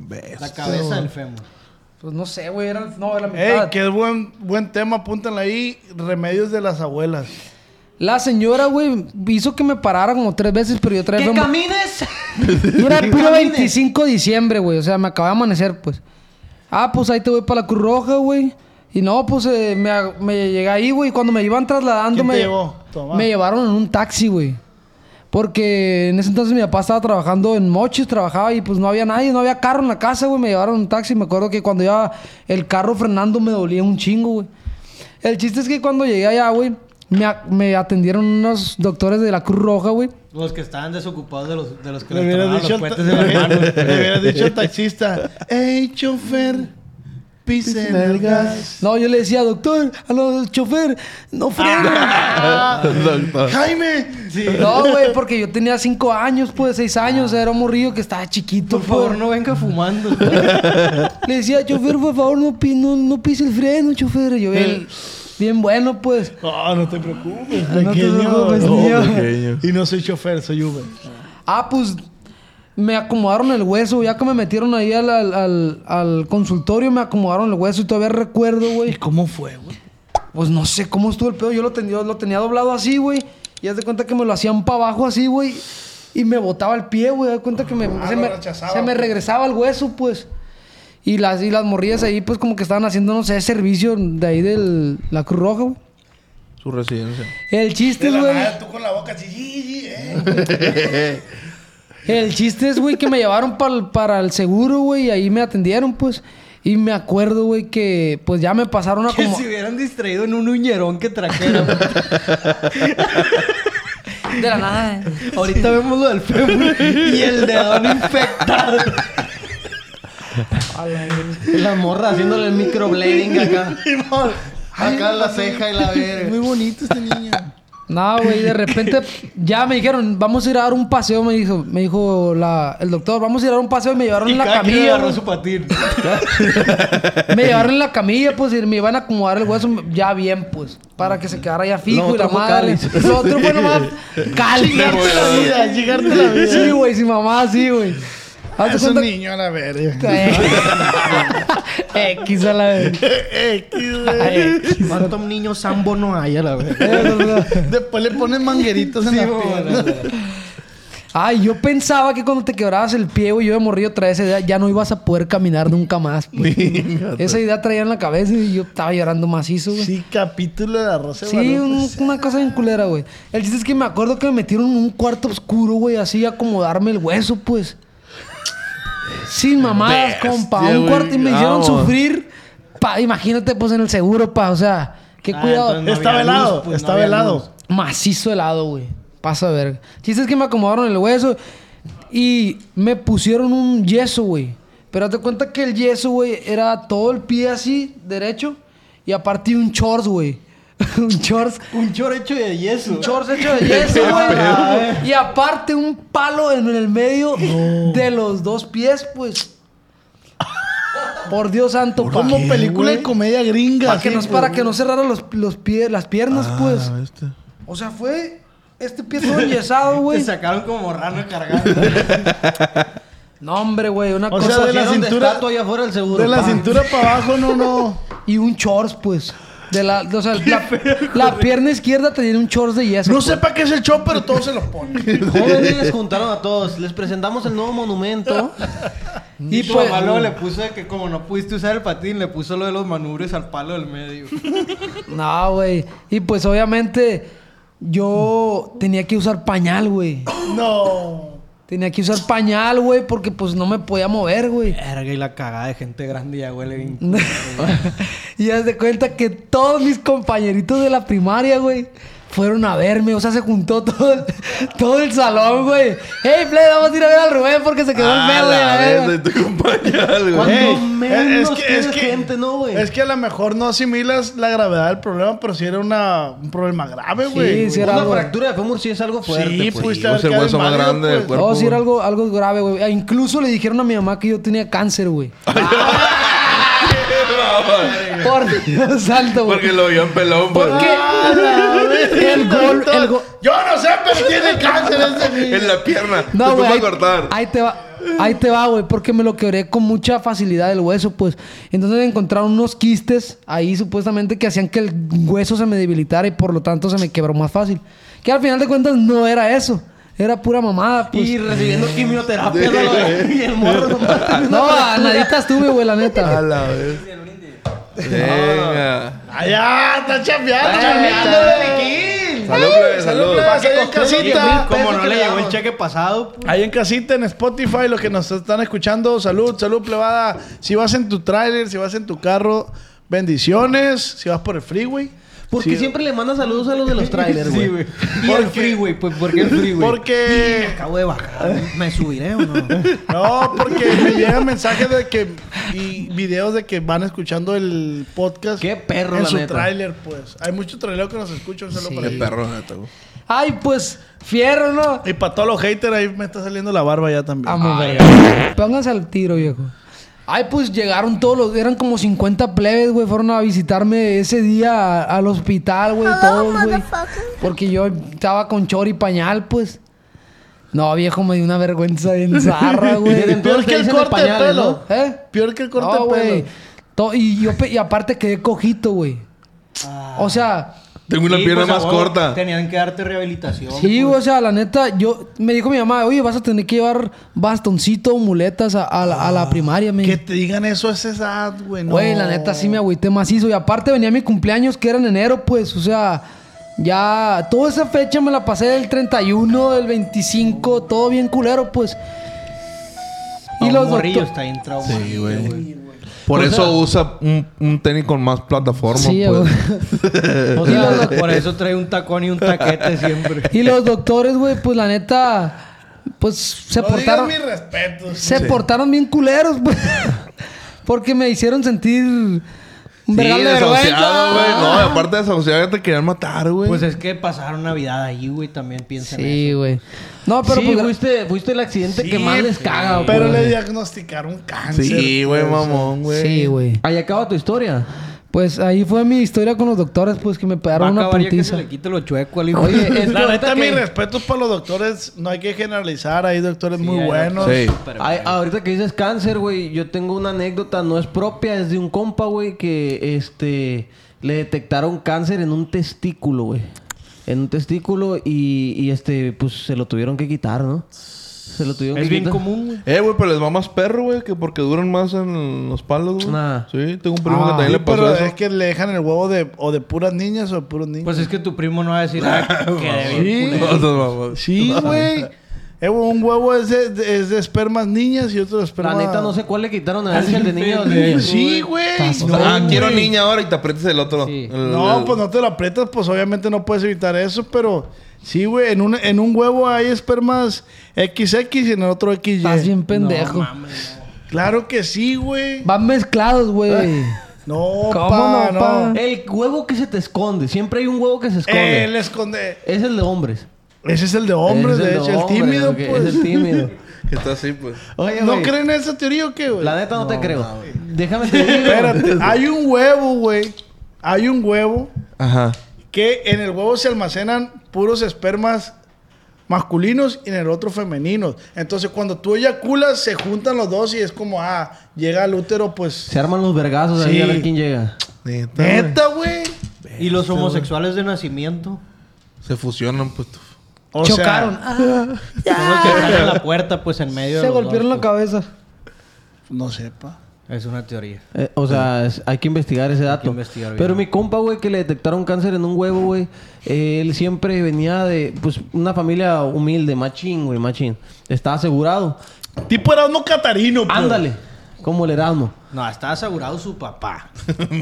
güey. La cabeza del fémur. Pues no sé, güey. Era, no, era la Ey, mitad. qué buen, buen tema, apúntenlo ahí. Remedios de las abuelas. La señora, güey, hizo que me parara como tres veces, pero yo traía ¡Que fémur. camines! Y era el puro 25 de diciembre, güey. O sea, me acaba de amanecer, pues. Ah, pues ahí te voy para la Cruz Roja, güey. Y no, pues eh, me, me llegué ahí, güey. Cuando me iban trasladando, ¿Quién te me, llevó? Llevaron en un taxi, güey. Porque en ese entonces mi papá estaba trabajando en Mochis, trabajaba y pues no había nadie, no había carro en la casa, güey. Me llevaron en un taxi. Me acuerdo que cuando iba el carro frenando me dolía un chingo, güey. El chiste es que cuando llegué allá, güey, me atendieron unos doctores de la Cruz Roja, güey. Los que estaban desocupados de los, de los que Le les hubieras dicho, los puentes de las manos. le hubieras dicho al taxista, ¡Ey, chofer! Pise en el gas. No, yo le decía, doctor, a los chofer, no freno. ¡Jaime! No, güey, porque yo tenía cinco años, pues, seis años, era un morrillo que estaba chiquito, Por favor, pues. no venga fumando. Le decía, chofer, por favor, no, no, no pise el freno, chofer. Yo, bien, bien bueno, pues. No, no te preocupes, No te preocupes, No, pequeño. Y no soy chofer, soy Uber. Ah, pues, me acomodaron el hueso, ya que me metieron ahí al, al, al- al consultorio, me acomodaron el hueso y todavía recuerdo, ¿Y güey. cómo fue, güey? Pues no sé cómo estuvo el pedo. Yo lo tenía, lo tenía doblado así, güey. Y haz de cuenta que me lo hacían para abajo así, güey. Y me botaba el pie, güey. Haz de cuenta que me, Ah, se, me rechazaba, se me regresaba el hueso, pues. Y las, y las morrillas ahí, pues como que estaban haciendo, no sé, servicio de ahí de la Cruz Roja, güey. Su residencia. El chiste, De la güey. nada, tú con la boca así, "Yi, yi, eh". El chiste es, güey, que me llevaron pa'l- para el seguro, güey. Y ahí me atendieron, pues. Y me acuerdo, güey, que pues ya me pasaron a que como... se hubieran distraído en un uñerón que trajeron. De la nada. Ahorita vemos lo del fémur y el dedón infectado. La morra haciéndole el microblading acá. Acá la ceja y la verga. Muy bonito este niño. No, güey, de repente ya me dijeron, vamos a ir a dar un paseo, me dijo, me dijo la, el doctor, vamos a ir a dar un paseo y me llevaron Y en la cada camilla. agarró güey. su patín. Me llevaron en la camilla, pues, y me iban a acomodar el hueso ya bien, pues, para que se quedara ya fijo Lo y la madre. Lo otro fue nomás cáliz. Llegarte la vida, llegarte la vida. Sí, güey, sin mamá, sí, güey. Es un niño a la verga. X a la vez. X, güey. ¿Cuántos niños sambo no hay a la vez? Después le ponen mangueritos en la pierna. Ay, yo pensaba que cuando te quebrabas el pie, güey, yo de morrillo traía esa idea, ya no ibas a poder caminar nunca más. pues. esa idea traía en la cabeza y yo estaba llorando macizo, güey. Sí, capítulo de la Rosa Sí, un- una cosa bien culera, güey. El chiste es que me acuerdo que me metieron en un cuarto oscuro, güey, así a acomodarme el hueso, pues. Sin mamadas, compa. Un cuarto y me hicieron vamos. sufrir. Pa, imagínate, pues, en el seguro, pa. O sea, qué Ah, cuidado. no Está había velado, luz, pues, está no velado. luz. Macizo helado, güey. Pasa a ver. Chiste es que me acomodaron el hueso y me pusieron un yeso, güey. Pero hazte cuenta que el yeso, güey, era todo el pie así, derecho. Y aparte un shorts, güey. un shorts. Un chor hecho de yeso. Un shorts hecho de yeso, güey. y aparte un palo en el medio de los dos pies, pues. Por Dios santo, pa. Como película de comedia gringa. Para que, así, no, pues. para que no cerrara los, los pies, las piernas, Ah, pues. este. O sea, fue este pie todo enyesado, güey. Te sacaron como rano cargando. No, hombre, güey, una O cosa sea, de la de cintura- estatua allá afuera el seguro. De la cintura para abajo, no, no. y un shorts, pues. De la, o sea, la, la pierna izquierda tenía un shorts de yeso. No sé para qué es el show, pero todos se lo ponen. Jóvenes juntaron a todos. Les presentamos el nuevo monumento. Y tu pues- mamá luego le puso de que como no pudiste usar el patín, le puso lo de los manubrios al palo del medio. No, güey. Y pues obviamente yo tenía que usar pañal, güey. No. Tenía que usar pañal, güey, porque pues no me podía mover, güey. Verga, y la cagada de gente grande ya huele bien. y haz de cuenta que todos mis compañeritos de la primaria, güey, fueron a verme. O sea, se juntó todo el, todo el salón, güey. Hey, play, vamos a ir a ver al Rubén porque se quedó el Ah, pedo, güey. a la la verga". vez de tu compañero, güey. Cuando Ey, menos es que- tienes es que- gente, ¿no, güey? Es que a lo mejor no asimilas la gravedad del problema, pero sí era una, un problema grave, güey. sí era Una algo- fractura de fémur sí es algo fuerte. Sí, pues. Sí, el hueso más grande del pues. cuerpo. No, sí era güey. algo, algo grave, güey. E incluso le dijeron a mi mamá que yo tenía cáncer, güey. Por Dios santo, güey. Porque lo vio en pelón, pues. Porque el gol, el gol. Yo no sé, pero tiene cáncer ese niño. En la pierna. No, güey. Ahí, cortar. ahí te va. Ahí te va, güey, porque me lo quebré con mucha facilidad el hueso, pues. Entonces encontraron unos quistes ahí supuestamente que hacían que el hueso se me debilitara y por lo tanto se me quebró más fácil. Que al final de cuentas no era eso. Era pura mamada, pues. Y recibiendo quimioterapia. ¿no? y el morro nomás. No, a nadita estuve, güey, la neta. A la vez. Venga. Allá, está chambeando, chambeando. Salud, plebe, salud. plebe, ahí en casita. Como no le llegó el cheque pasado, pues. Ahí en casita, en Spotify, los que nos están escuchando, salud, salud, plebada. Si vas en tu tráiler, si vas en tu carro, bendiciones. Si vas por el freeway. Porque Sí. siempre le manda saludos a los de los trailers, güey. Sí, güey. Y el freeway, pues, ¿por qué el freeway? Porque... Acabo de bajar. ¿Me subiré o no? No, porque me llegan mensajes de que... Y videos de que van escuchando el podcast. Qué perro, En la su neta. tráiler, pues. Hay muchos traileros que nos escuchan solo para Qué ahí. perro, neta, güey. Ay, pues, fierro, ¿no? Y para todos los haters, ahí me está saliendo la barba ya también. Vamos, verga. Pónganse al tiro, viejo. Ay, pues llegaron todos los... Eran como 50 plebes, güey. Fueron a visitarme ese día al hospital, güey. Todos, güey. Porque yo estaba con chor y pañal, pues. No, viejo, me dio una vergüenza bien zarra, güey. Peor que el corte de pelo. ¿no? ¿Eh? Peor que el corte No, de güey. pelo. Y, yo y aparte quedé cojito, güey. O sea... Tengo una Sí, pierna pues, más corta. Tenían que darte rehabilitación. Sí, pues. o sea, la neta, yo... Me dijo mi mamá, oye, vas a tener que llevar bastoncito o muletas a, a la, a la primaria, me Que te digan eso a esa edad, güey. no. Güey, la neta sí me agüité macizo. Y aparte venía mi cumpleaños, que era en enero, pues. O sea, ya... Toda esa fecha me la pasé del 31, del 25. Todo bien culero, pues. A Y un los morrillo está bien traumado. Sí, güey. Por eso usa un, un tenis con más plataforma, Sí, pues. güey. O sea, por eso trae un tacón y un taquete siempre. Y los doctores, güey, pues la neta... Pues se No portaron... digas mis respetos. Se portaron bien culeros, pues. Porque me hicieron sentir... Un Sí, vergal de desahuciado, güey. No, aparte de desahuciado, ya te querían matar, güey. Pues es que pasaron Navidad ahí, güey. También piensan Sí, eso. güey. No, pero sí, pues... fuiste, fuiste el accidente que más les caga, güey. Pero le diagnosticaron cáncer. sí, güey, mamón, güey. Sí, güey. Ahí acaba tu historia. Pues ahí fue mi historia con los doctores, pues que me pegaron una ya que putiza. se le quite lo chueco al hijo. Oye, es La ahorita neta, que- mis respetos para los doctores. No hay que generalizar. Hay doctores muy hay buenos. Sí. Pero, Ay, ahorita que dices cáncer, güey, yo tengo una anécdota, no es propia, es de un compa, güey, que este le detectaron cáncer en un testículo, güey. En un testículo y, y este, pues se lo tuvieron que quitar, ¿no? Se lo tuvieron es que bien quitar. común, güey. Eh, güey, pero les va más perro, güey, que porque duran más en los palos, güey. Nah. Sí, tengo un primo que Ah, también Sí, le pasó pero eso. es que le dejan el huevo de, o de puras niñas o de puros niños. Pues es que tu primo no va a decir, ah, que bien Sí. No, no. Sí, güey. Eh, un huevo es de, de- es de espermas niñas y otro de La esperma... neta no sé cuál le quitaron a ver si el de niña o de niña. Sí, güey. O sea, ah, quiero niña ahora y te aprietas el otro. Sí. El- No, el- pues no te lo aprietas, pues obviamente no puedes evitar eso, pero sí, güey, en un, en un huevo hay espermas XX y en el otro XY. Estás bien pendejo. Claro que sí, güey. Van mezclados, güey. No, ¿Cómo pa, no, pa? El huevo que se te esconde. Siempre hay un huevo que se esconde. Él esconde. Es el de hombres. Ese es el de hombres, Ese de es hecho, el tímido, pues. Es el tímido. Que está así, pues. Oye, ¿No güey, creen en esa teoría o qué, güey? La neta no, te creo. Déjame te digo. Espérate, hay un huevo, güey. Hay un huevo Ajá. Que en el huevo se almacenan puros espermas masculinos y en el otro femeninos. Entonces, cuando tú eyaculas, se juntan los dos y es como, ah, llega al útero, pues. Se arman los vergazos ahí a ver quién llega. Neta, güey. Neta, güey. Y los homosexuales de nacimiento. Se fusionan, pues. sea, Chocaron. Ah, Son los que están en la puerta, pues en medio de se los golpearon dos, la cabeza. No sepa. Es una teoría. Eh, o sea, es- hay que investigar ese dato. investigar bien. Pero mi compa, güey, que le detectaron cáncer en un huevo, güey, eh, él siempre venía de, pues, una familia humilde, machín, güey, machín. Estaba asegurado. Tipo Erasmo Catarino, pues. Ándale, como el Erasmo. No, está asegurado su papá.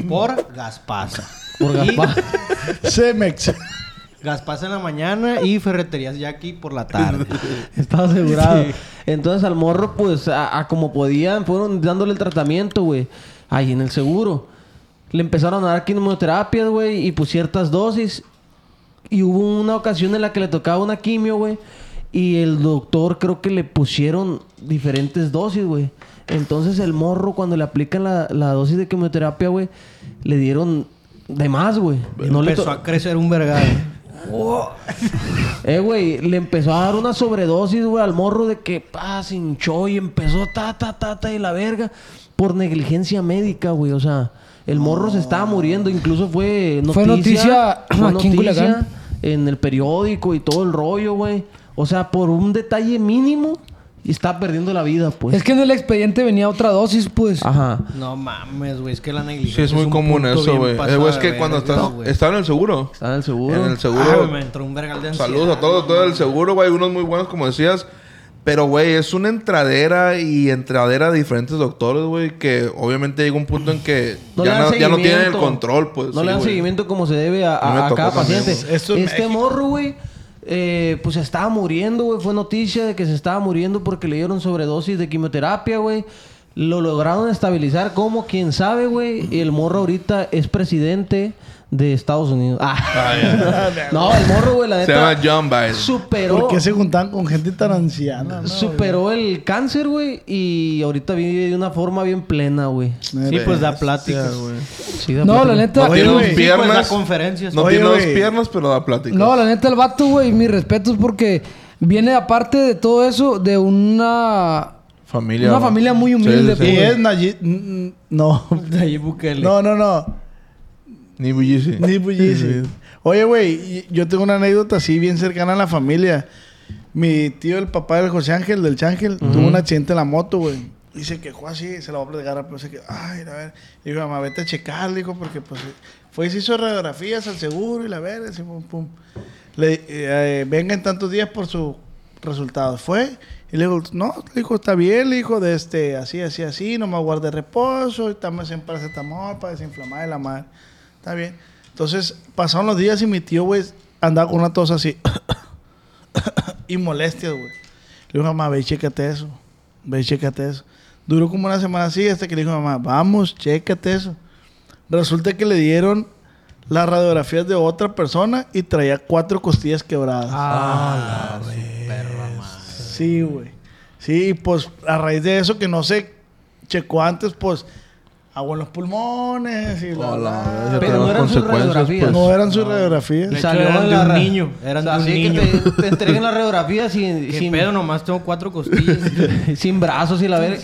Por Gaspasa. Por Y Gaspar. Cemex. Gaspasa en la mañana y Ferreterías Jackie por la tarde. Estaba asegurado. Sí. Entonces al morro, pues, a, a como podían, fueron dándole el tratamiento, güey. Ahí en el seguro. Le empezaron a dar quimioterapias, güey, y pues ciertas dosis. Y hubo una ocasión en la que le tocaba una quimio, güey. Y el doctor creo que le pusieron diferentes dosis, güey. Entonces el morro, cuando le aplican la, la dosis de quimioterapia, güey, le dieron de más, güey. No Empezó a crecer un vergal. eh, güey, le empezó a dar una sobredosis, güey, al morro de que, pa, se hinchó y empezó ta, ta, ta, ta, y la verga. Por negligencia médica, güey. O sea, el morro se estaba muriendo. Incluso fue noticia. Fue noticia fue noticia en el periódico y todo el rollo, güey. O sea, por un detalle mínimo, y está perdiendo la vida, pues. Es que en el expediente venía otra dosis, pues. Ajá. No mames, güey. Es que la negligencia. Sí, es muy un común eso, güey. Eh, es que cuando estás... güey. ¿Están en el seguro? Está en el seguro. En el Ah, seguro. güey, me entró un vergal de ansiedad. Saludos a todos, todo el seguro, güey. Unos muy buenos, como decías. Pero, güey, es una entradera y entradera de diferentes doctores, güey. Que obviamente llega un punto en que No ya, no, ya no tienen el control, pues. No sí, le dan güey. seguimiento como se debe a, A a- cada también, paciente. es este México. morro, güey, eh, pues se estaba muriendo, güey. Fue noticia de que se estaba muriendo porque le dieron sobredosis de quimioterapia, güey. Lo lograron estabilizar como, quién sabe, güey. El morro ahorita es presidente de Estados Unidos. Ah. no, el morro, güey, la Se neta. llama John Biden. Superó, ¿Por qué se juntan con gente tan anciana? no, superó el cáncer, güey. Y ahorita vive de una forma bien plena, güey. Sí, pues da pláticas. güey. Sí, da No, plática. la neta. No tiene dos güey. Sí, pues piernas. conferencias. No Oye, tiene dos piernas, pero da pláticas. No, la neta, el vato, güey, mis respetos porque viene aparte de todo eso de una. Familia. Una familia muy humilde, sí, sí. Y pues. es Nayib... No. Nayib Bukele. No, no, no. Ni bullici. Ni bullici. Oye, güey, y- yo tengo una anécdota así bien cercana a la familia. Mi tío, el papá del José Ángel, del Chángel, tuvo un accidente en la moto, güey. Y se quejó así, se lo voy a platicar, pero se quedó, ay, a ver. Y dijo, mamá, vete a checar, dijo, porque pues fue y se hizo radiografías al seguro y la verga, así, pum, pum. Le, eh, eh, venga en tantos días por su resultado. Fue y le dijo, no, le dijo, está bien, le dijo, de este, así, así, así, no me guarde reposo, estamos en paracetamol para desinflamar de la madre. Está bien. Entonces, pasaron los días y mi tío, güey, andaba con una tos así. y molestias, güey. Le dijo, mamá, ve y chécate eso. Ve y chécate eso. Duró como una semana así hasta que le dijo, mamá, vamos, chécate eso. Resulta que le dieron las radiografías de otra persona y traía cuatro costillas quebradas. Ah, Sí, güey. Sí, pues a raíz de eso que no se checó antes, pues agua en los pulmones y bla, bla. Ya Pero no eran sus consecuencias, radiografías. pues. No eran sus radiografías. De hecho, Salió eran en de la un niño. Eran de un Así niño. que te, te entreguen la radiografía sin, ¿Qué sin, pedo? Nomás tengo cuatro costillas. sin brazos y la verga.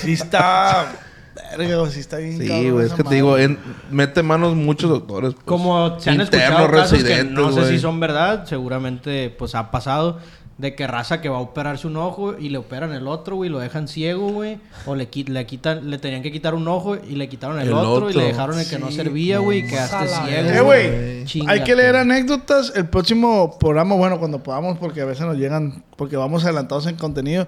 Sí está... Verga, sí está bien Sí, güey, es que te madre. digo, en- mete manos muchos doctores. pues. Como se han Internos, escuchado casos que no sé güey. si son verdad, seguramente pues ha pasado de que raza que va a operarse un ojo y le operan el otro, güey, lo dejan ciego, güey, o le, le quitan, le tenían que quitar un ojo y le quitaron el, El otro, y le dejaron el que no servía, güey, y quedaste ciego. Eh, güey, Chinga hay que leer anécdotas. El próximo programa, bueno, cuando podamos, porque a veces nos llegan, porque vamos adelantados en contenido.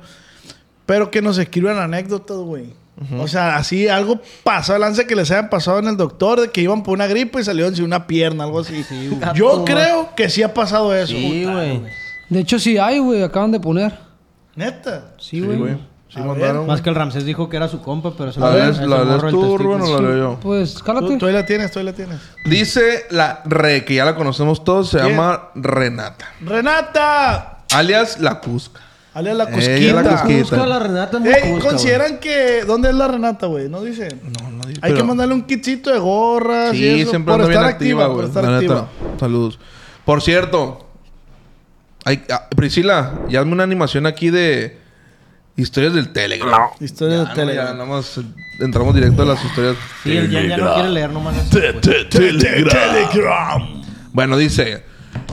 Pero que nos escriban anécdotas, güey. O sea, así algo pasó, lance que les hayan pasado en el doctor, de que iban por una gripe y salieron sin una pierna, algo así. Yo creo que sí ha pasado eso. Sí, güey. De hecho, sí hay, güey. Acaban de poner. Neta. Sí, Sí, güey. Sí A mandaron. Más que el Ramsés dijo que era su compa, pero se ¿La lo- lees, la morro lees del tú. Rubén, o la leo yo? Pues, Tú, cálate. tú ahí la tienes, tú ahí la tienes. Dice la Re, que ya la conocemos todos, se ¿Quién? llama Renata. Renata. Alias La Cusca. Alias la Ella cosquita. la cosquita. Busca a la Renata Ey, cusca, ¿Consideran que... ¿Dónde es la Renata, güey? ¿No dice? No, no dice. Hay que mandarle un kitcito de gorras y Sí, eso siempre por anda bien estar activa, güey. estar La. Saludos. Por cierto, hay, ah, Priscila, ya hazme una animación aquí de historias del Telegram. Historias Ya, de no, Telegram. Ya, nada más entramos directo a las historias. Sí, él ya, ya no quiere leer nomás eso. Telegram. Bueno, dice,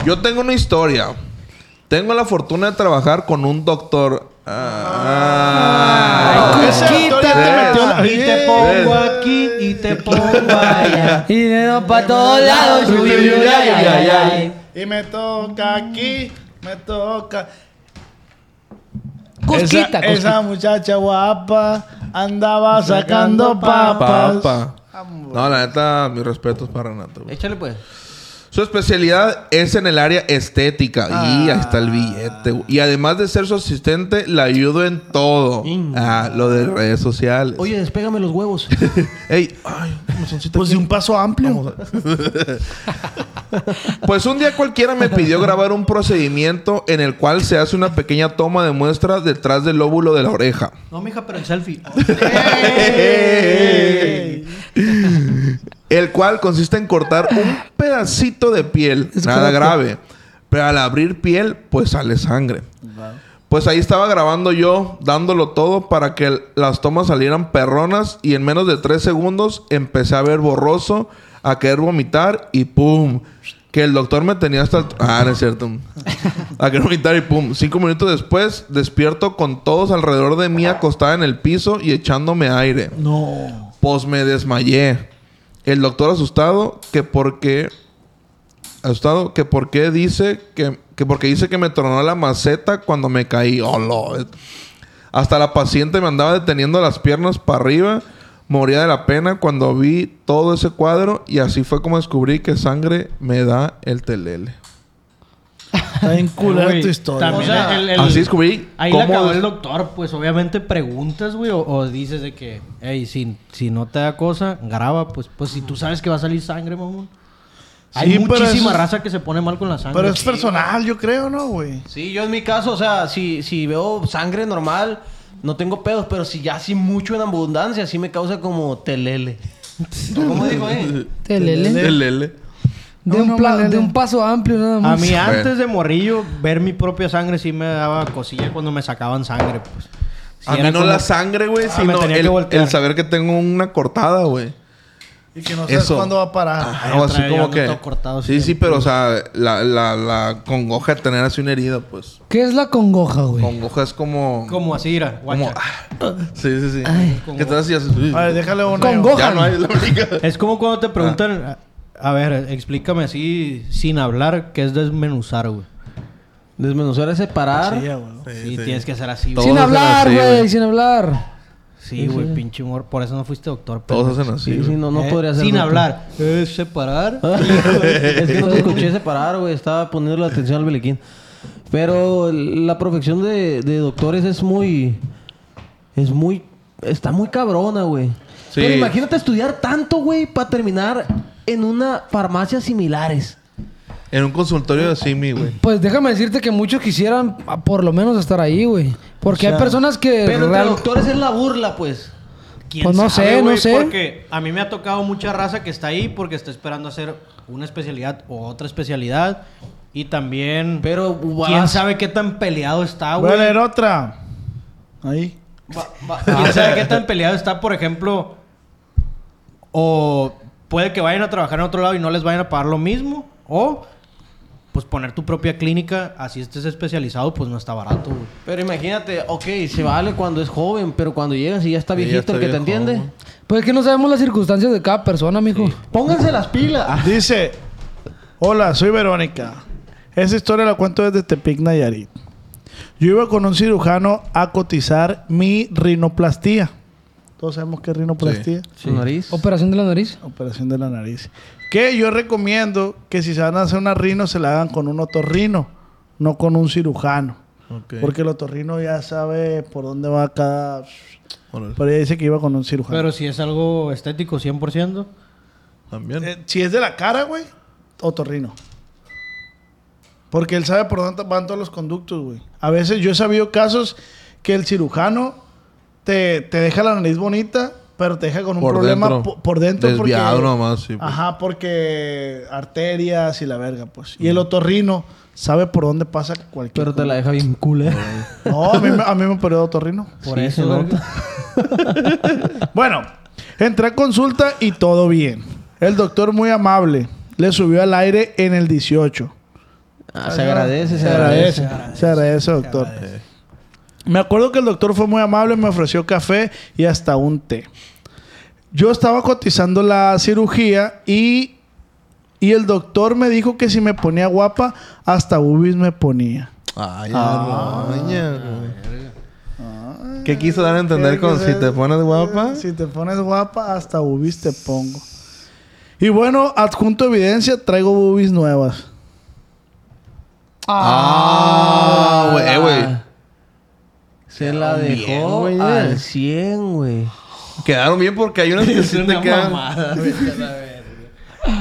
yo tengo una historia. Tengo la fortuna de trabajar con un doctor Ah. Ya te metió la- Y te pongo aquí y te pongo allá. Y de para todos lados. uy, uy, uy, ay, ay, ay, ay. Y me toca aquí, me toca. Cosquita, esa, cosquita. esa muchacha guapa andaba sacando papas. Papa. No, la neta, mis respetos para Renato. güey. Échale pues. Su especialidad es en el área estética. Y ahí está el billete. Y además de ser su asistente, la ayudo en todo. Ah, lo de redes sociales. Oye, despégame los huevos. Ey, ay, Pues de un paso amplio. Pues un día cualquiera me pidió grabar un procedimiento en el cual se hace una pequeña toma de muestra detrás del lóbulo de la oreja. No, mija, pero en selfie. El cual consiste en cortar un pedacito de piel. nada grave. Pero al abrir piel, pues sale sangre. Pues ahí estaba grabando yo, dándolo todo para que las tomas salieran perronas. Y en menos de tres segundos empecé a ver borroso, a querer vomitar y ¡pum! Que el doctor me tenía hasta... el- Ah, no es cierto. A querer vomitar y ¡pum! Cinco minutos después, despierto con todos alrededor de mí acostada en el piso y echándome aire. No. Pues me desmayé. El doctor asustado que porque asustado que porque dice que, que porque dice que me tronó la maceta cuando me caí. Oh, Hasta la paciente me andaba deteniendo las piernas para arriba. Moría de la pena cuando vi todo ese cuadro y así fue como descubrí que sangre me da el telele. Está bien culera Güey, tu historia. también O sea, el- el- Así descubrí Ahí le cómo acabó el doctor, pues obviamente preguntas, güey, o, o dices de que, hey, si, si no te da cosa, graba, pues, pues si tú sabes que va a salir sangre, mamón. Hay Sí, muchísima eso- raza que se pone mal con la sangre. Pero es personal, yo creo, ¿no, güey? Sí, yo en mi caso, o sea, si, si veo sangre normal, no tengo pedos, pero si ya así mucho en abundancia, sí me causa como telele. ¿Cómo dijo, eh? Telele. telele. De, No, un no, de un paso amplio nada A más. mí antes de morrillo, ver mi propia sangre sí me daba cosilla cuando me sacaban sangre, pues. A mí no como- la sangre, güey, Ah, sino el, el saber que tengo una cortada, güey. Y que no sabes Eso. cuándo va a parar. Ajá, Ay, o otra así como que... cortado sí, sí, pero o sea, la, la, la congoja de tener así una herida, pues. ¿Qué es la congoja, güey? Congoja es como... Como así, era, como ah, sí, sí, sí. Ay. Que te haces y haces... A ver, déjale una. Congoja. Ya no hay la única. Es como cuando te preguntan, a, ver, explícame así, sin hablar, qué es desmenuzar, güey. Desmenuzar es separar. Sí, güey. Sí, tienes que hacer así, Todos güey. Sin hablar, así, güey, sin hablar. Sí, güey, pinche humor. Por eso no fuiste doctor. Todos pendejo. hacen así, Sí, sí, güey. no, no Eh, podría ser. Sin doctor. hablar. Es separar. es que no te escuché separar, güey. Estaba poniendo la atención al belequín. Pero la profesión de, de doctores es muy... Es muy... Está muy cabrona, güey. Sí. Pero imagínate estudiar tanto, güey, para terminar en una farmacia similares. En un consultorio de Simi, güey. Pues déjame decirte que muchos quisieran ah, por lo menos estar ahí, güey. Porque O sea, hay personas que... Pero entre real- doctores es la burla, pues. ¿Quién Pues no sabe, sé, no güey? sé. Porque a mí me ha tocado mucha raza que está ahí porque está esperando hacer una especialidad o otra especialidad. Y también... Pero ¿Quién vas- sabe qué tan peleado está, Voy a güey? leer otra. Ahí. va- va- ¿Quién sabe qué tan peleado está, por ejemplo? O puede que vayan a trabajar en otro lado y no les vayan a pagar lo mismo. O pues poner tu propia clínica, así estés especializado, pues no está barato, güey. Pero imagínate, ok, se vale cuando es joven, pero cuando llegas y ya está ya viejito está el que te entiende. Pues es que no sabemos las circunstancias de cada persona, mijo. Pónganse las pilas. Dice: Hola, soy Verónica. Esa historia la cuento desde Tepic, Nayarit. Yo iba con un cirujano a cotizar mi rinoplastía. Todos sabemos qué es rinoplastía. Su nariz. Operación de la nariz. Operación de la nariz. Que yo recomiendo que si se van a hacer una rino, se la hagan con un otorrino, no con un cirujano. Porque el otorrino ya sabe por dónde va cada. Órale. Pero ella dice que iba con un cirujano. Pero si es algo estético 100%. También. Eh, si es de la cara, güey, otorrino. Porque él sabe por dónde van todos los conductos, güey. A veces yo he sabido casos que el cirujano te, te deja la nariz bonita, pero te deja con un Por problema dentro. po- por dentro. Desviado porque, nomás, sí, pues. Ajá, porque arterias y la verga, pues. Y el otorrino sabe por dónde pasa cualquier Pero te la deja bien culera. No, a mí, me- a mí me operó otorrino. Por Sí, eso, se nota. Bueno, entré a consulta y todo bien. El doctor muy amable. Le subió al aire en el 18. Ah, se agradece, se, Se agradece. agradece. Se agradece, doctor. Me acuerdo que el doctor fue muy amable, me ofreció café y hasta un té. Yo estaba cotizando la cirugía y, y el doctor me dijo que si me ponía guapa, hasta boobies me ponía. Ay, roña, güey. ¿Qué quiso dar a entender con si te pones guapa? Si te pones guapa, hasta boobies te pongo. Y bueno, adjunto evidencia, traigo boobies nuevas. Ah, güey, eh, güey. Se la Bien, dejó güey. al 100, güey. Quedaron bien porque hay unas que sí te quedan.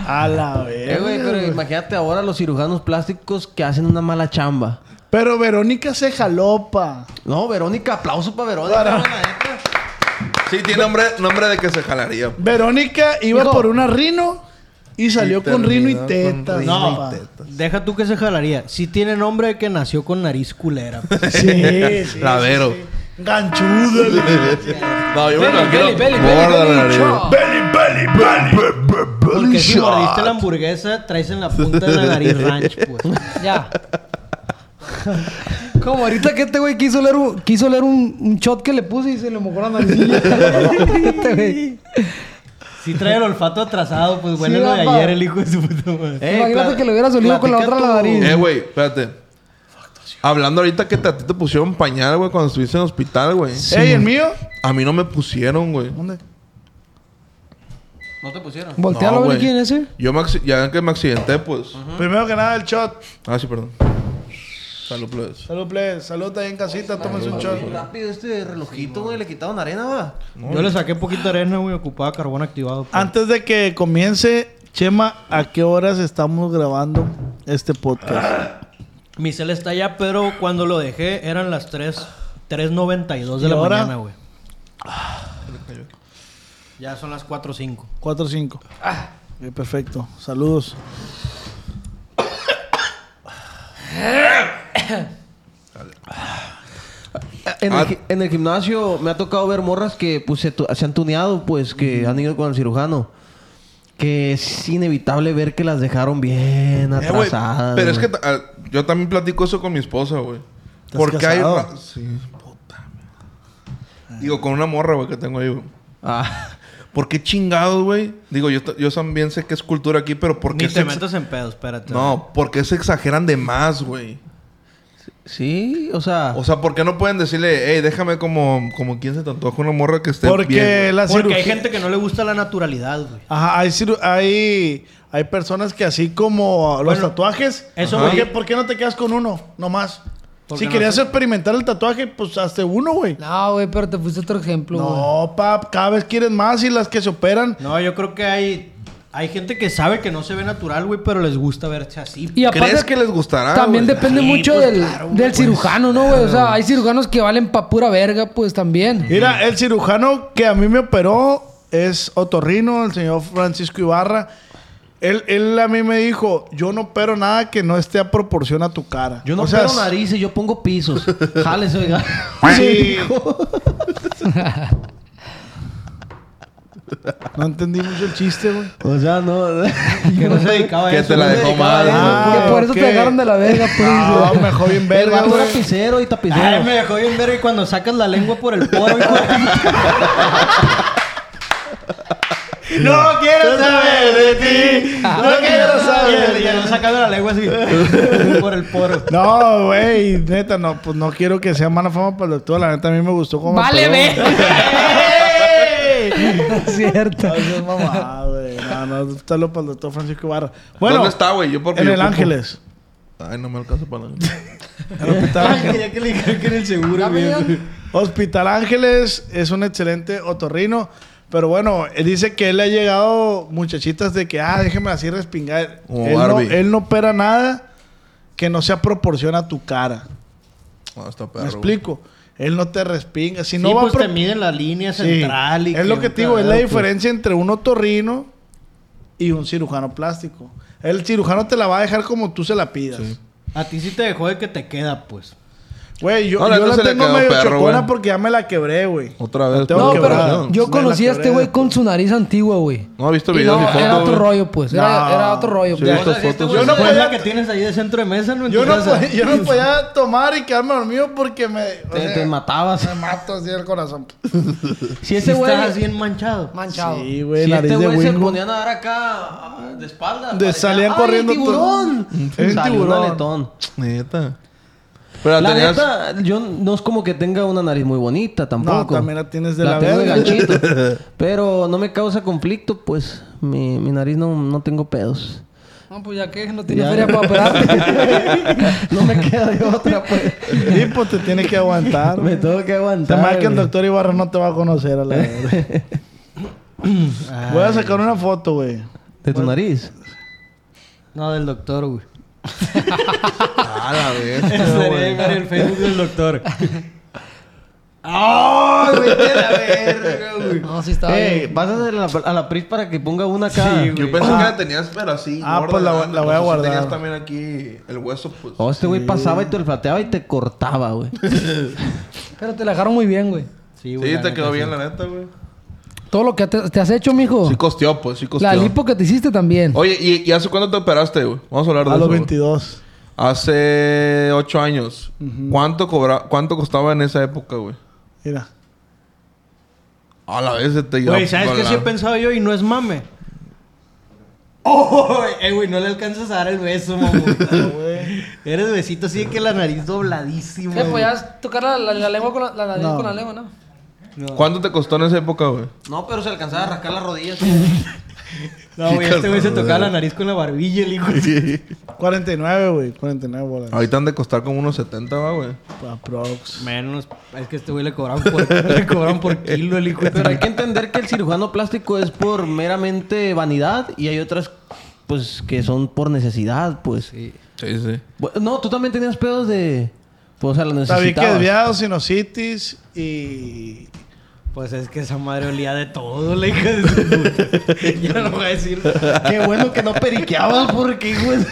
A la Eh, vez. güey, pero imagínate ahora los cirujanos plásticos que hacen una mala chamba. Pero Verónica se jalopa. No, Verónica, aplauso para Verónica. Para- la. Sí, tiene nombre, nombre de que se jalaría. Verónica iba Hijo. por una rino y salió Y con rino y tetas. rino y papá. tetas. Deja tú que se jalaría. Sí tiene nombre de que nació con nariz culera. pues. Sí, sí. Lavero. sí, sí. Ganchuda. No, yo me imagino. belly, nariz. Porque si mordiste la hamburguesa, traes en la punta de la nariz ranch, pues. Ya. Como ahorita que este güey quiso leer un, quiso leer un, un shot que le puse y se le mojó la naricilla. Si trae el olfato atrasado, pues huele Sí, lo de papá. ayer el hijo de su puta madre. Eh, Imagínate que le hubieras olido con la otra la nariz. Eh, güey, espérate. Hablando ahorita que te- a ti te pusieron pañal, güey, cuando estuviste en el hospital, güey. Ey, ¿el mío? A mí no me pusieron, güey. ¿Dónde? No te pusieron. Voltealo No, a ver güey. quién es ese. Yo me ya que me accidenté, pues. Primero que nada, el shot. Ah, sí, perdón. Salud, plebes. Salud, plebes. Salud ahí en casita. Tómense un shot. Rápido este relojito, güey. Le quitaron arena, va. Yo le saqué poquito de arena, güey, ocupaba carbón activado. pues. Antes de que comience, Chema, ¿a qué horas estamos grabando este podcast? Mi cel está allá, pero cuando lo dejé eran las 3, 3.92 de ¿Y la ahora? mañana, güey. Ya son las 4.05. 4 o 5. Ah, perfecto. Saludos. En, Ah. el, gi- en el gimnasio me ha tocado ver morras que pues, se, tu- se han tuneado, pues, que han ido con el cirujano. Que es inevitable ver que las dejaron bien Eh, güey, atrasadas. pero es güey. que ta- ah, yo también platico eso con mi esposa, güey. ¿Estás Porque hay... casado? ra- Sí, puta. Digo, con una morra, güey, que tengo ahí, güey. Ah, ¿Por qué chingados, güey? Digo, yo, ta- yo también sé que es cultura aquí, pero ¿por qué Ni se te metas en pedos, espérate. No, porque se exageran de más, güey. sí, o sea... O sea, ¿por qué no pueden decirle, hey, déjame como, como quien se te antoja una morra que esté Porque bien? la Porque hay gente que no le gusta la naturalidad, güey. Ajá, hay, ciru- hay, hay personas que así como los Bueno, tatuajes... eso ¿por qué, por qué no te quedas con uno? Nomás. Porque Si no querías sé. experimentar el tatuaje, pues hazte uno, güey. No, güey, pero te fuiste otro ejemplo, güey. No, pap, cada vez quieren más y las que se operan... No, yo creo que hay... Hay gente que sabe que no se ve natural, güey, pero les gusta verse así. Y aparte, ¿Crees que les gustará, también güey? depende Sí, mucho pues, del, claro, del pues, cirujano, ¿no, güey? O sea, hay cirujanos que valen pa' pura verga, pues también. Mira, el cirujano que a mí me operó es otorrino, el señor Francisco Ibarra. Él, él a mí me dijo, yo no opero nada que no esté a proporción a tu cara. Yo no O sea, opero narices, yo pongo pisos. Jales, oiga. Sí. no entendí mucho el chiste, güey. O sea, no... Que no se dedicaba a Que eso. te la dejó mal. Ah, que por eso te dejaron de la verga, pues. No, me dejó bien El verga, güey. pisero y tapicero. Ay, me dejó bien ver y cuando sacas la lengua por el poro, No quiero saber de ti. No quiero saber. Ya no sacando la lengua así. por el poro. No, güey, neta, no, pues no quiero que sea mala fama para el doctor. La neta, a mí me gustó como. Vale, ve. Cierto. No, eso es mamá, güey. No, no, saludo para el doctor Francisco Ibarra. Bueno, ¿Dónde está, güey? Yo porque en yo el ocupo- Ángeles. Ay, no me alcanza para nada. En el Hospital Ángeles. Quería que le dijeran que era el seguro, güey. Hospital Ángeles es un excelente otorrino. Pero bueno, él dice que él le ha llegado muchachitas de que, ah, déjeme así respingar. Él no, él no opera nada que no sea proporción a tu cara. No, está perro. ¿Me explico? Él no te respinga. Si Sí, no va pues pro- te miden la línea Sí. central y Es lo que te digo, es la pues. diferencia entre un otorrino y un cirujano plástico. El cirujano te la va a dejar como tú se la pidas. A ti sí te dejó de que te queda, pues. Güey, yo, No, la yo neta la tengo medio perro, chocona porque ya me la quebré, güey. Otra vez. No, pero yo conocí a este güey con su nariz antigua, güey. No, he visto Y videos no, y fotos. era otro rollo, pues. Era, No. era otro rollo. Sí, pues. estas fotos. Yo no ¿Cuál es podía- la que tienes ahí de centro de mesa, no? Yo no, podía, yo no podía tomar y quedarme dormido porque me... Te, sea, te matabas. Me mato así el corazón. Si ese güey... estás bien manchado. Manchado. Sí, güey, Si nariz este güey se Wingo. ponía a nadar acá ah, de espalda. De- parecía, salían ¡Ay, corriendo tiburón! Es un tiburón. Neta. Pero La tenías... neta, yo no es como que tenga una nariz muy bonita tampoco. también la tienes de la tengo de verga. ganchito. Pero no me causa conflicto, pues. Mi, mi nariz no, no tengo pedos. No, pues ya que no tiene Ya. feria para operarte. no me queda de otra, pues. Sí, pues te tiene que aguantar. Me tengo que Te aguantar. más que el doctor Ibarra no te va a conocer a la verdad. Voy a sacar una foto, güey. ¿De tu nariz? No, del doctor, güey. A la vez. Sería ver el Facebook del doctor. ¡Ay, vete a la verga, güey! No, sí estaba Eh, bien. pásate a la, a la Pris para que ponga una acá. Yo pensé que la tenías, pero así. Ah, gorda, pues la- grande, la voy a guardar. Tenías también aquí el hueso, pues. Oh, este güey pasaba y te olfateaba y te cortaba, güey. Pero te la dejaron muy bien, güey. Sí, güey. la te neta, quedó sí. bien, la neta, güey. Todo lo que te, te has hecho, mijo. Sí costeó, pues, sí costeó. la lipo que te hiciste también. Oye, ¿y, y hace cuánto te operaste, güey? Vamos a hablar de A eso. los güey. 22. Hace ocho años. ¿Cuánto cobra, cuánto costaba en esa época, güey? Mira. A la vez se te Güey, ¿sabes qué sí he pensado yo? Y no es mame. ¡Oh! Eh, güey, no le alcanzas a dar el beso, mamón. Eres besito así de que la nariz dobladísima. ¿Qué? güey. Podías tocar la, la- la lengua con la, la nariz No. con la lengua, ¿no? ¿Cuánto te costó en esa época, güey? No, pero se alcanzaba a rascar las rodillas. No, güey, este güey se tocaba la nariz con la barbilla, el hijo. 49, güey. 49 bolas. Ahorita han de costar como unos 70, va, güey. Aprox. Menos, es que este güey le cobraban por, le cobraban por kilo el hijo. Pero hay que entender que el cirujano plástico es por meramente vanidad y hay otras, pues, que son por necesidad, pues. Sí, sí. No, tú también tenías pedos de... Pues, o sea, lo Sabía que necesitabas. desviado, sinusitis y... Pues es que esa madre olía de todo, la hija de su puta. ya no voy a decir. Qué bueno que no periqueabas porque, güey...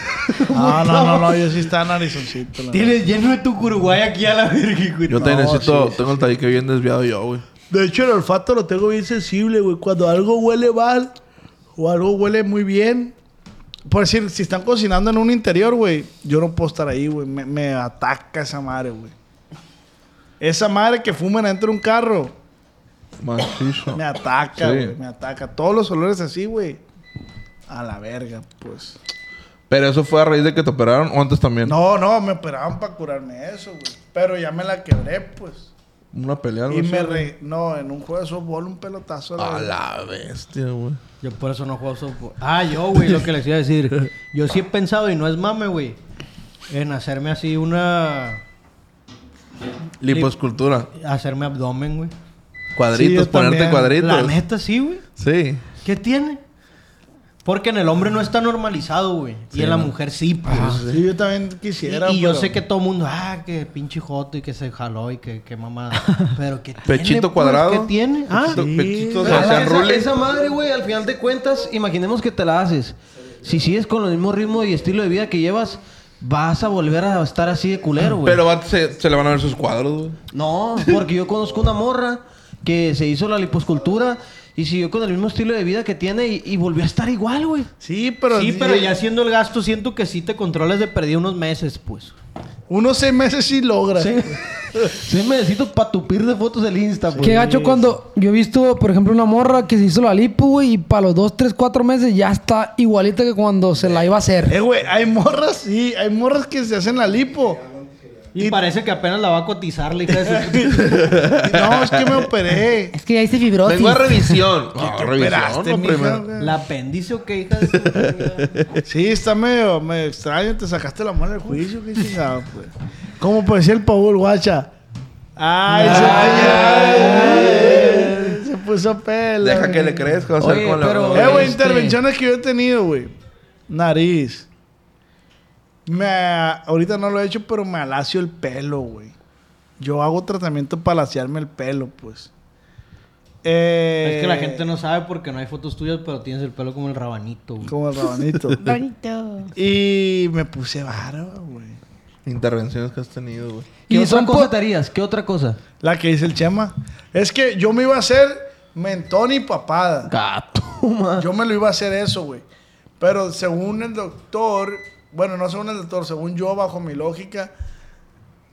No, no, no, no. Yo sí estaba narizoncito. la Tienes lleno de tu Uruguay aquí a la verga, güey. Yo te No, necesito... sí, tengo el tabique bien desviado yo, güey. De hecho, el olfato lo tengo bien sensible, güey. Cuando algo huele mal o algo huele muy bien. Por decir, si están cocinando en un interior, güey, yo no puedo estar ahí, güey. Me, me ataca esa madre, güey. Esa madre que fuman dentro de un carro, Macizo. me ataca, Sí. güey. Me ataca. Todos los olores así, güey. A la verga, pues. Pero eso fue a raíz de que te operaron o antes también. No, no, me operaban para curarme eso, güey. Pero ya me la quebré, pues. Una pelea algo Y así, me güey. re... No, en un juego de softball, un pelotazo. A la bestia, güey. Yo por eso no juego softball. Ah, yo, güey, lo que les iba a decir. Yo sí he pensado, y no es mame, güey, en hacerme así una. Liposcultura. Hacerme abdomen, güey. Cuadritos, Sí, ponerte también. cuadritos. La neta, sí, güey. Sí. ¿Qué tiene? Porque en el hombre no está normalizado, güey. y en la mujer sí, pues. Sí, yo también quisiera. y, y yo sé que todo el mundo, ah, que pinche joto y que se jaló y que, que mamada. Pero que tiene, Pechito pues? cuadrado. ¿Qué tiene? Ah, Pechito- sí. pechitos Pero hacia esa, madre, güey, al final de cuentas, imaginemos que te la haces. Si sigues con el mismo ritmo y estilo de vida que llevas, vas a volver a estar así de culero, güey. Pero se, se le van a ver sus cuadros, güey. No, porque yo conozco una morra que se hizo la liposcultura y siguió con el mismo estilo de vida que tiene y, y volvió a estar igual, güey. Sí, pero. sí, pero ya haciendo el gasto, siento que sí te controlas de perdí unos meses, pues. Unos seis meses sí logra. Sí. Sí, me necesito patupir de fotos del Insta, pues. Qué gacho cuando yo he visto, por ejemplo, una morra que se hizo la lipo, güey, y para los dos, tres, cuatro meses ya está igualita que cuando se la iba a hacer. Eh, güey, hay morras, sí, hay morras que se hacen la lipo. Y, parece que apenas la va a cotizar, la hija de su... No, es que me operé. Es que ya hice fibrosis. Vengo a revisión. No, operaste, no, mija, primero. ¿La apéndice o qué, hija de su... Sí, está medio, medio extraño. Te sacaste la mano del juicio, qué chingado, pues. Como decía el Paul, guacha. Ay, se, se puso pelo. Deja que le crezca. Oye, la- pero- Eh, güey, intervenciones que yo he tenido, güey. Nariz. Me, ahorita no lo he hecho, pero me alacio el pelo, güey. Yo hago tratamiento para alaciarme el pelo, pues. Eh, Es que la gente no sabe porque no hay fotos tuyas, pero tienes el pelo como el rabanito, güey. Como el rabanito. Bonito. y me puse barba, güey. Intervenciones que has tenido, güey. ¿Qué Y otra son cosa te harías? ¿Qué otra cosa? La que dice el Chema. Es que yo me iba a hacer mentón y papada. Gato, man. Yo me lo iba a hacer eso, güey. Pero según el doctor, bueno, no según el doctor, según yo, bajo mi lógica,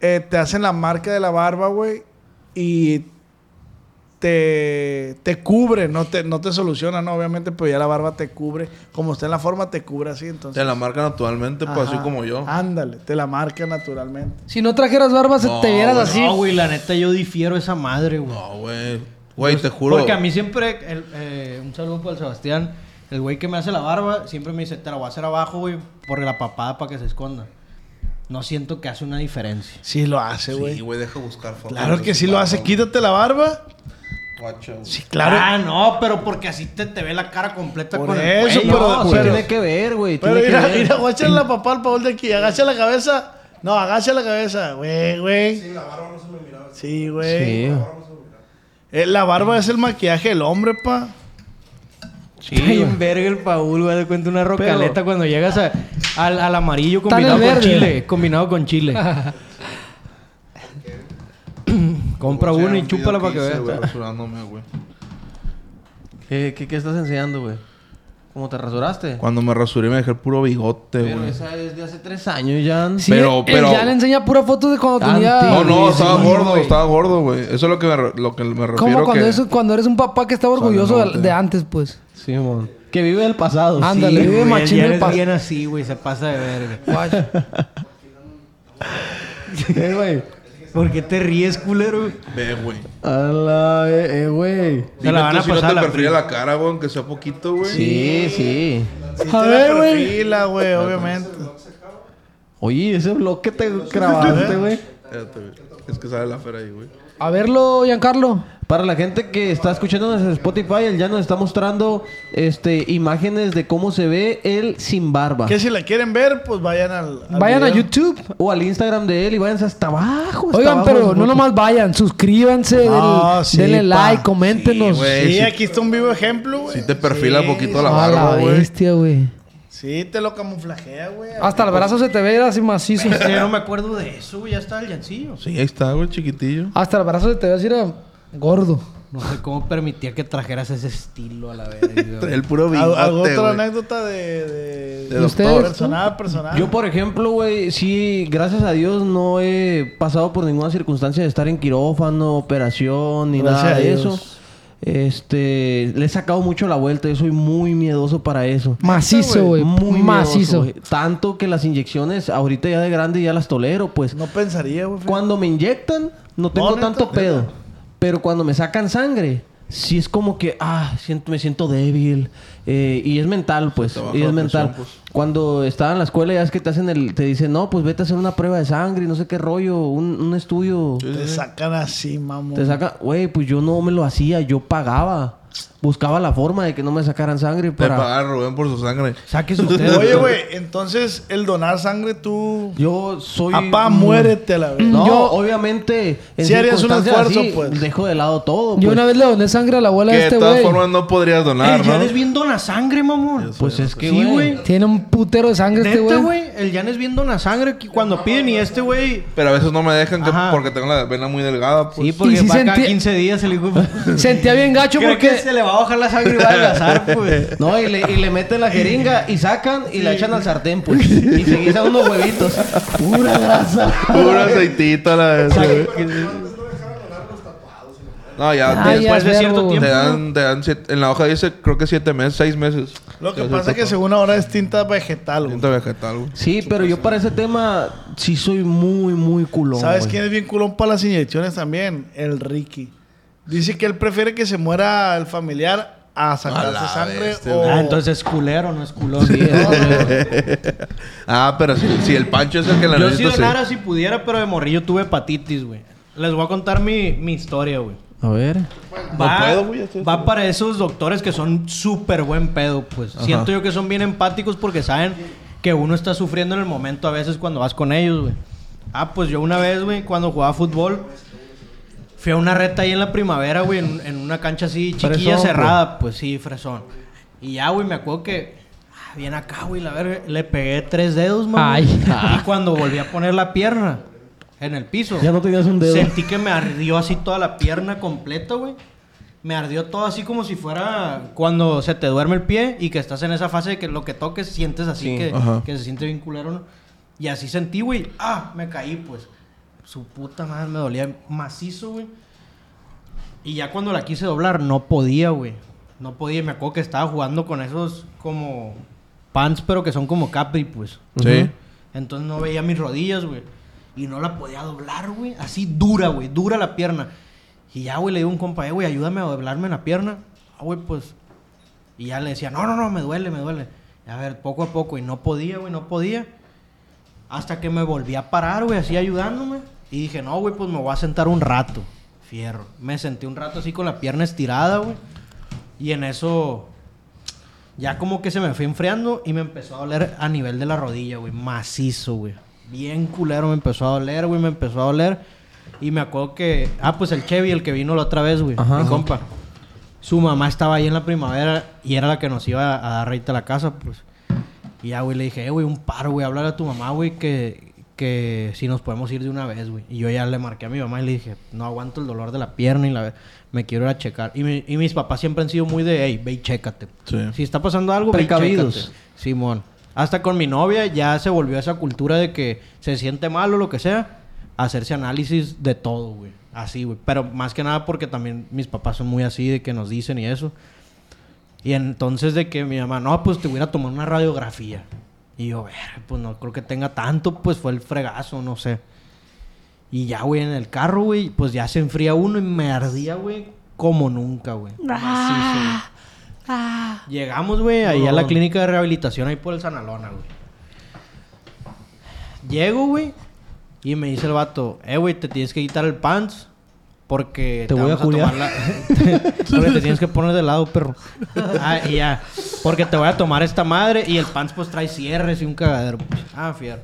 eh, te hacen la marca de la barba, güey, y te, te cubre, no te, no te soluciona, ¿no? Obviamente, pero ya la barba te cubre. Como está en la forma, te cubre así, entonces. Te la marca naturalmente, pues así como yo. Ándale, te la marca naturalmente. Si no trajeras barba, se No, te vieras güey, así. No, güey, la neta yo difiero esa madre, güey. No, güey. Güey, te juro. Porque a mí siempre, el- eh, un saludo para el Sebastián, el güey que me hace la barba, siempre me dice, te la voy a hacer abajo, güey, por la papada para que se esconda. No siento que hace una diferencia. Sí lo hace, güey. Sí, güey, deja buscar fotos. claro que sí lo barba, hace. güey. Quítate la barba. Guacha, güey. Sí, claro. Ah, no, pero porque así te, te ve la cara completa Por con el eso, cuello. pero- No, pero- tiene que ver, güey. Pero Tiene que mira, ver. mira, guáchale la papá al Paul de aquí. Agacha la cabeza. No, agacha la cabeza. Güey, güey. Sí, la barba no se me miraba. Sí, güey. Sí. Eh, la barba es el maquillaje del hombre, pa. Sí, en verga el Paul, güey, de cuenta una rocaleta cuando llegas a- al, al amarillo Está combinado con verde. chile. Combinado con chile. Compra Voy a uno y chúpala para que veas. güey, rasurándome, güey. ¿Qué, qué, qué estás enseñando, güey? ¿Cómo te rasuraste? Cuando me rasuré me dejé el puro bigote, Pero güey. esa es de hace tres años ya. Sí, Pero- pero- ya le enseña pura foto de cuando tenía... No, no, estaba sí, gordo, estaba gordo, güey. Eso es lo que me, lo que me refiero Como cuando, que... es- cuando eres un papá que está orgulloso de, antes, pues. Sí, mon. Que vive del pasado. Ándale, Sí, vive güey, machín ya el eres pas- bien así, güey, se pasa de verga. Guacho. Eh, güey. ¿Por qué te ríes, culero? Ve, güey. A la... Eh, eh, güey. Se la van a si no pasar te a la perfila prima. la cara, güey, aunque sea poquito, güey. Sí, sí. Sí, te la perfila, güey, obviamente. Oye, ese blog que te grabaste, güey. Espérate, güey. Es que sale la fera ahí, güey. A verlo, Giancarlo. Para la gente que está escuchando en Spotify, él ya nos está mostrando este, imágenes de cómo se ve él sin barba. Que si la quieren ver, pues vayan al. al Vayan a video. YouTube. O al Instagram de él y váyanse hasta abajo. hasta Oigan, abajo pero de no nomás vayan. Suscríbanse. No, denle sí, denle pa. like, coméntenos. Sí, güey. Sí, sí. aquí está un vivo ejemplo, güey. Si te perfila Sí, poquito la A la barba, güey. bestia, güey. Sí, te lo camuflajea, güey. Hasta el brazo se te ve así macizo. Yo no me acuerdo de eso, güey, ya está el llancillo. Sí, ahí está, güey, chiquitillo. Hasta el brazo se te ve así era gordo. No sé cómo permitía que trajeras ese estilo a la verga. güey. El puro ¿Al- bigote, ¿Alguna otra güey. anécdota de, de, De ¿Y ustedes? personal, personal? Yo, por ejemplo, güey, sí, gracias a Dios no he pasado por ninguna circunstancia de estar en quirófano, operación, ni Gracias nada de Dios. eso. Este, le he sacado mucho la vuelta. Yo soy muy miedoso para eso. Macizo, güey. Muy Macizo. miedoso. Tanto que las inyecciones, ahorita ya de grande ya las tolero, pues. No pensaría, güey. Cuando me inyectan, no tengo No, neta, tanto neta. pedo. Pero cuando me sacan sangre, sí es como que, ah, siento, me siento débil. Eh, y es mental, pues. Y es mental. presión, pues. Cuando estaba en la escuela, ya es que te hacen el, te dicen, no, pues vete a hacer una prueba de sangre y no sé qué rollo, un, un estudio. Te sacan así, mamón. Te sacan, güey, pues yo no me lo hacía, yo pagaba. Buscaba la forma de que no me sacaran sangre Te para. paga Rubén por su sangre. Sáquese usted. Oye, güey, entonces el donar sangre tú. Yo soy. Apá, muérete a la vez. No, Yo- obviamente. En Sí harías un esfuerzo, así, pues. Dejo de lado todo. Yo pues. una vez le doné sangre a la abuela Que de de este todas güey. formas no podrías donar, El ¿no? Jan es bien dona sangre, mamón. Pues es que, Sí, güey. Tiene un putero de sangre este güey. güey. El Jan es bien dona sangre que cuando piden y este güey. Pero a veces no me dejan que- porque tengo la vena muy delgada, pues. Sí, porque va cada sentí- 15 días el hijo. Sentía bien gacho porque... se le va a bajar la sangre y va a adelgazar, pues. No, y le, y le meten la jeringa y sacan y la echan al sartén, pues. Y se guisan unos huevitos. Pura grasa. Puro aceitito la vez, güey. No, ya. Ah, te- ya Después de cierto verbo, güey. te tiempo. dan, te dan siete- en la hoja dice, creo que siete meses, seis meses. Lo que pasa es que según ahora es tinta vegetal, güey. Tinta vegetal, güey. Sí, pero yo para ese tema sí soy muy, muy culón. ¿Sabes güey. quién es bien culón para las inyecciones también? El Ricky. Dice que él prefiere que se muera el familiar a sacarse sangre bestia, o... Ah, entonces es culero, no es culón. Sí, es culero. Ah, pero si, si el Pancho es el que la Yo si necesita, sí. donara si pudiera, pero de morrillo tuve hepatitis, güey. Les voy a contar mi, mi historia, güey. A ver. Va, puedo, güey, va para esos doctores que son súper buen pedo, pues. Siento yo que son bien empáticos porque saben que uno está sufriendo en el momento a veces cuando vas con ellos, güey. Ah, pues yo una vez, güey, cuando jugaba fútbol, fui a una reta ahí en la primavera, güey, en, en una cancha así chiquilla, Fresón, cerrada, pues sí, fresón. Y ya, güey, me acuerdo que, bien acá, güey, la verga. Le pegué tres dedos, mamá. Ay. Y cuando volví a poner la pierna en el piso, Ya no tenías un dedo. sentí que me ardió así toda la pierna completa, güey. Me ardió todo así como si fuera cuando se te duerme el pie y que estás en esa fase de que lo que toques sientes así Sí. que, que se siente bien culero, ¿no? Y así sentí, güey. Ah, me caí, pues. Su puta madre me dolía macizo, güey. Y ya cuando la quise doblar, no podía, güey. No podía. Me acuerdo que estaba jugando con esos como pants, pero que son como capri, pues. Sí. Entonces no veía mis rodillas, güey. Y no la podía doblar, güey. Así dura, güey. Dura la pierna. Y ya, güey, le digo a un compa, eh, güey, ayúdame a doblarme la pierna. Ah, güey, pues. Y ya le decía, no, no, no, me duele, me duele. Y a ver, poco a poco. Y no podía, güey, no podía. Hasta que me volví a parar, güey, así ayudándome. Y dije, no, güey, pues me voy a sentar un rato. Fierro. Me senté un rato así con la pierna estirada, güey. Y en eso ya como que se me fue enfriando y me empezó a doler a nivel de la rodilla, güey. Macizo, güey. Bien culero me empezó a doler, güey. Me empezó a doler. Y me acuerdo que... Ah, pues el Chevy, el que vino la otra vez, güey. Mi compa. Su mamá estaba ahí en la primavera y era la que nos iba a dar reita a la casa, pues. Y ya, güey, le dije, eh, güey, un paro, güey. Háblale a tu mamá, güey, que, que si nos podemos ir de una vez, güey. Y yo ya le marqué a mi mamá y le dije, no aguanto el dolor de la pierna y la... Me quiero ir a checar. Y, mi- y mis papás siempre han sido muy de, hey, ve y chécate. Sí. Si está pasando algo, ve y Precavidos. chécate. Simón. Hasta con mi novia ya se volvió esa cultura de que se siente mal o lo que sea, hacerse análisis de todo, güey. Así, güey. Pero más que nada porque también mis papás son muy así de que nos dicen y eso. Y entonces de que mi mamá, no, pues te voy a ir a tomar una radiografía. Y yo, ver, pues no creo que tenga tanto, pues fue el fregazo, no sé. Y ya, güey, en el carro, güey, pues ya se enfría uno y me ardía, güey, como nunca, güey. Macizo, güey. Llegamos, güey, ahí a la clínica de rehabilitación, ahí por el Sanalona, güey. Llego, güey, y me dice el vato, eh, güey, te tienes que quitar el pants porque Te voy a juliar. la- porque te tienes que poner de lado, perro. Ah, y ya. Porque te voy a tomar esta madre y el pants pues trae cierres y un cagadero. pues. Ah, fierro.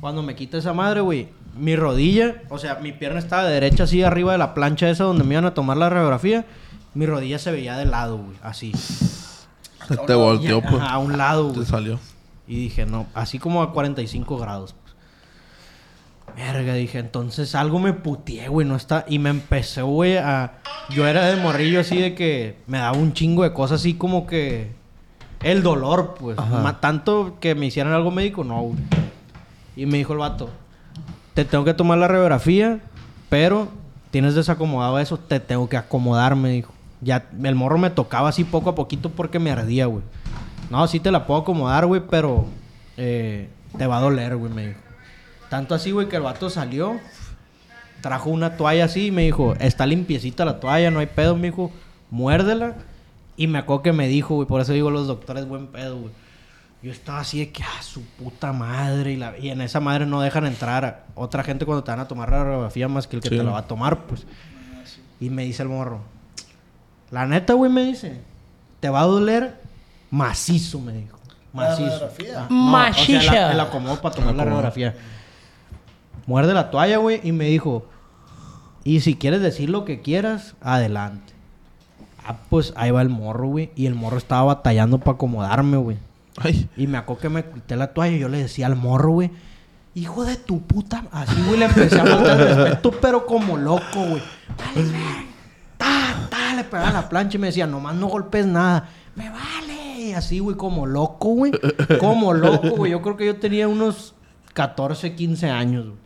Cuando me quita esa madre, güey, mi rodilla, o sea, mi pierna estaba derecha así arriba de la plancha esa donde me iban a tomar la radiografía. Mi rodilla se veía de lado, güey, así. Se te volteó, pues. A un lado, Te güey. salió. Y dije, no, así como a 45 grados. Verga, dije, entonces algo me puteé, güey, no está. Y me empecé, güey, a. Yo era de morrillo así de que me daba un chingo de cosas así como que. El dolor, pues. Tanto que me hicieran algo médico, no, güey. Y me dijo el vato, te tengo que tomar la radiografía, pero tienes desacomodado eso, te tengo que acomodar, me dijo. Ya, el morro me tocaba así poco a poquito porque me ardía, güey. No, sí te la puedo acomodar, güey, pero eh, te va a doler, güey, me dijo. Tanto así, güey, que el vato salió, trajo una toalla así y me dijo, está limpiecita la toalla, no hay pedo, me dijo, muérdela. Y me acuerdo que me dijo, güey, por eso digo los doctores, buen pedo, güey. Yo estaba así de que, ah, su puta madre. Y, la- y en esa madre no dejan entrar a otra gente cuando te van a tomar la radiografía más que el que Sí. te la va a tomar, pues. Y me dice el morro, la neta, güey, me dice, te va a doler macizo, me dijo. Macizo. radiografía? Ah, no. O sea, la- el acomodo para tomar la radiografía. Muerde la toalla, güey, y me dijo, y si quieres decir lo que quieras, adelante. Ah, pues ahí va el morro, güey. Y el morro estaba batallando para acomodarme, güey. Y me acuerdo que me quité la toalla y yo le decía al morro, güey. Hijo de tu puta. Así, güey, le empecé a faltar respeto, pero como loco, güey. Vale, ver. Ta, ta, le pegaba la plancha y me decía, nomás no golpes nada. Me vale. Y así, güey, como loco, güey. Como loco, güey. Yo creo que yo tenía unos 14, 15 años, güey.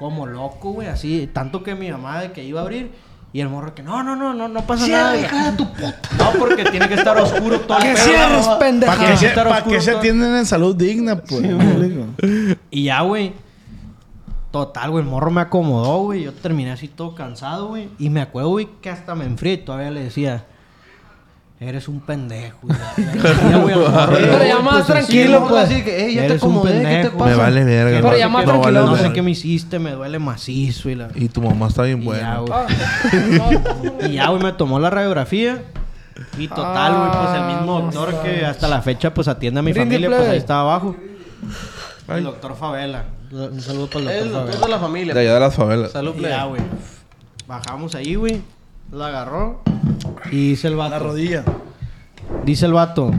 Como loco, güey, así. Tanto que mi mamá de que iba a abrir. Y el morro que no, no, no, no, no pasa nada. hija de tu puta. No, porque tiene que estar oscuro todo el ¡Que pedo. cierres, ¿no? pendeja! ¿Para qué, se, pa' qué se atienden en salud digna, pues? Y ya, güey. Total, güey, el morro me acomodó, güey. Yo terminé así todo cansado, güey. Y me acuerdo, güey, que hasta me enfrié y todavía le decía... Eres un pendejo. Pero ya más pues, así, tranquilo, pues. Así que, "Ey, ya te Eres un acomodé, ¿qué te pendejo. pasa? Me vale verga. Pero no- ya más tranquilo, No sé qué me hiciste, me duele macizo y la... Y tu mamá está bien Y ya, buena. güey. Y ya, güey, me tomó la radiografía. Y total, güey, pues el mismo doctor que hasta la fecha, pues atiende a mi familia, pues ahí estaba abajo. Ay. El doctor Favela. Un saludo para el doctor El Favela. doctor de la familia. De allá de las favelas. Salud, ya, güey. Bajamos ahí, güey. La agarró. Y dice el vato. La rodilla. Dice el vato.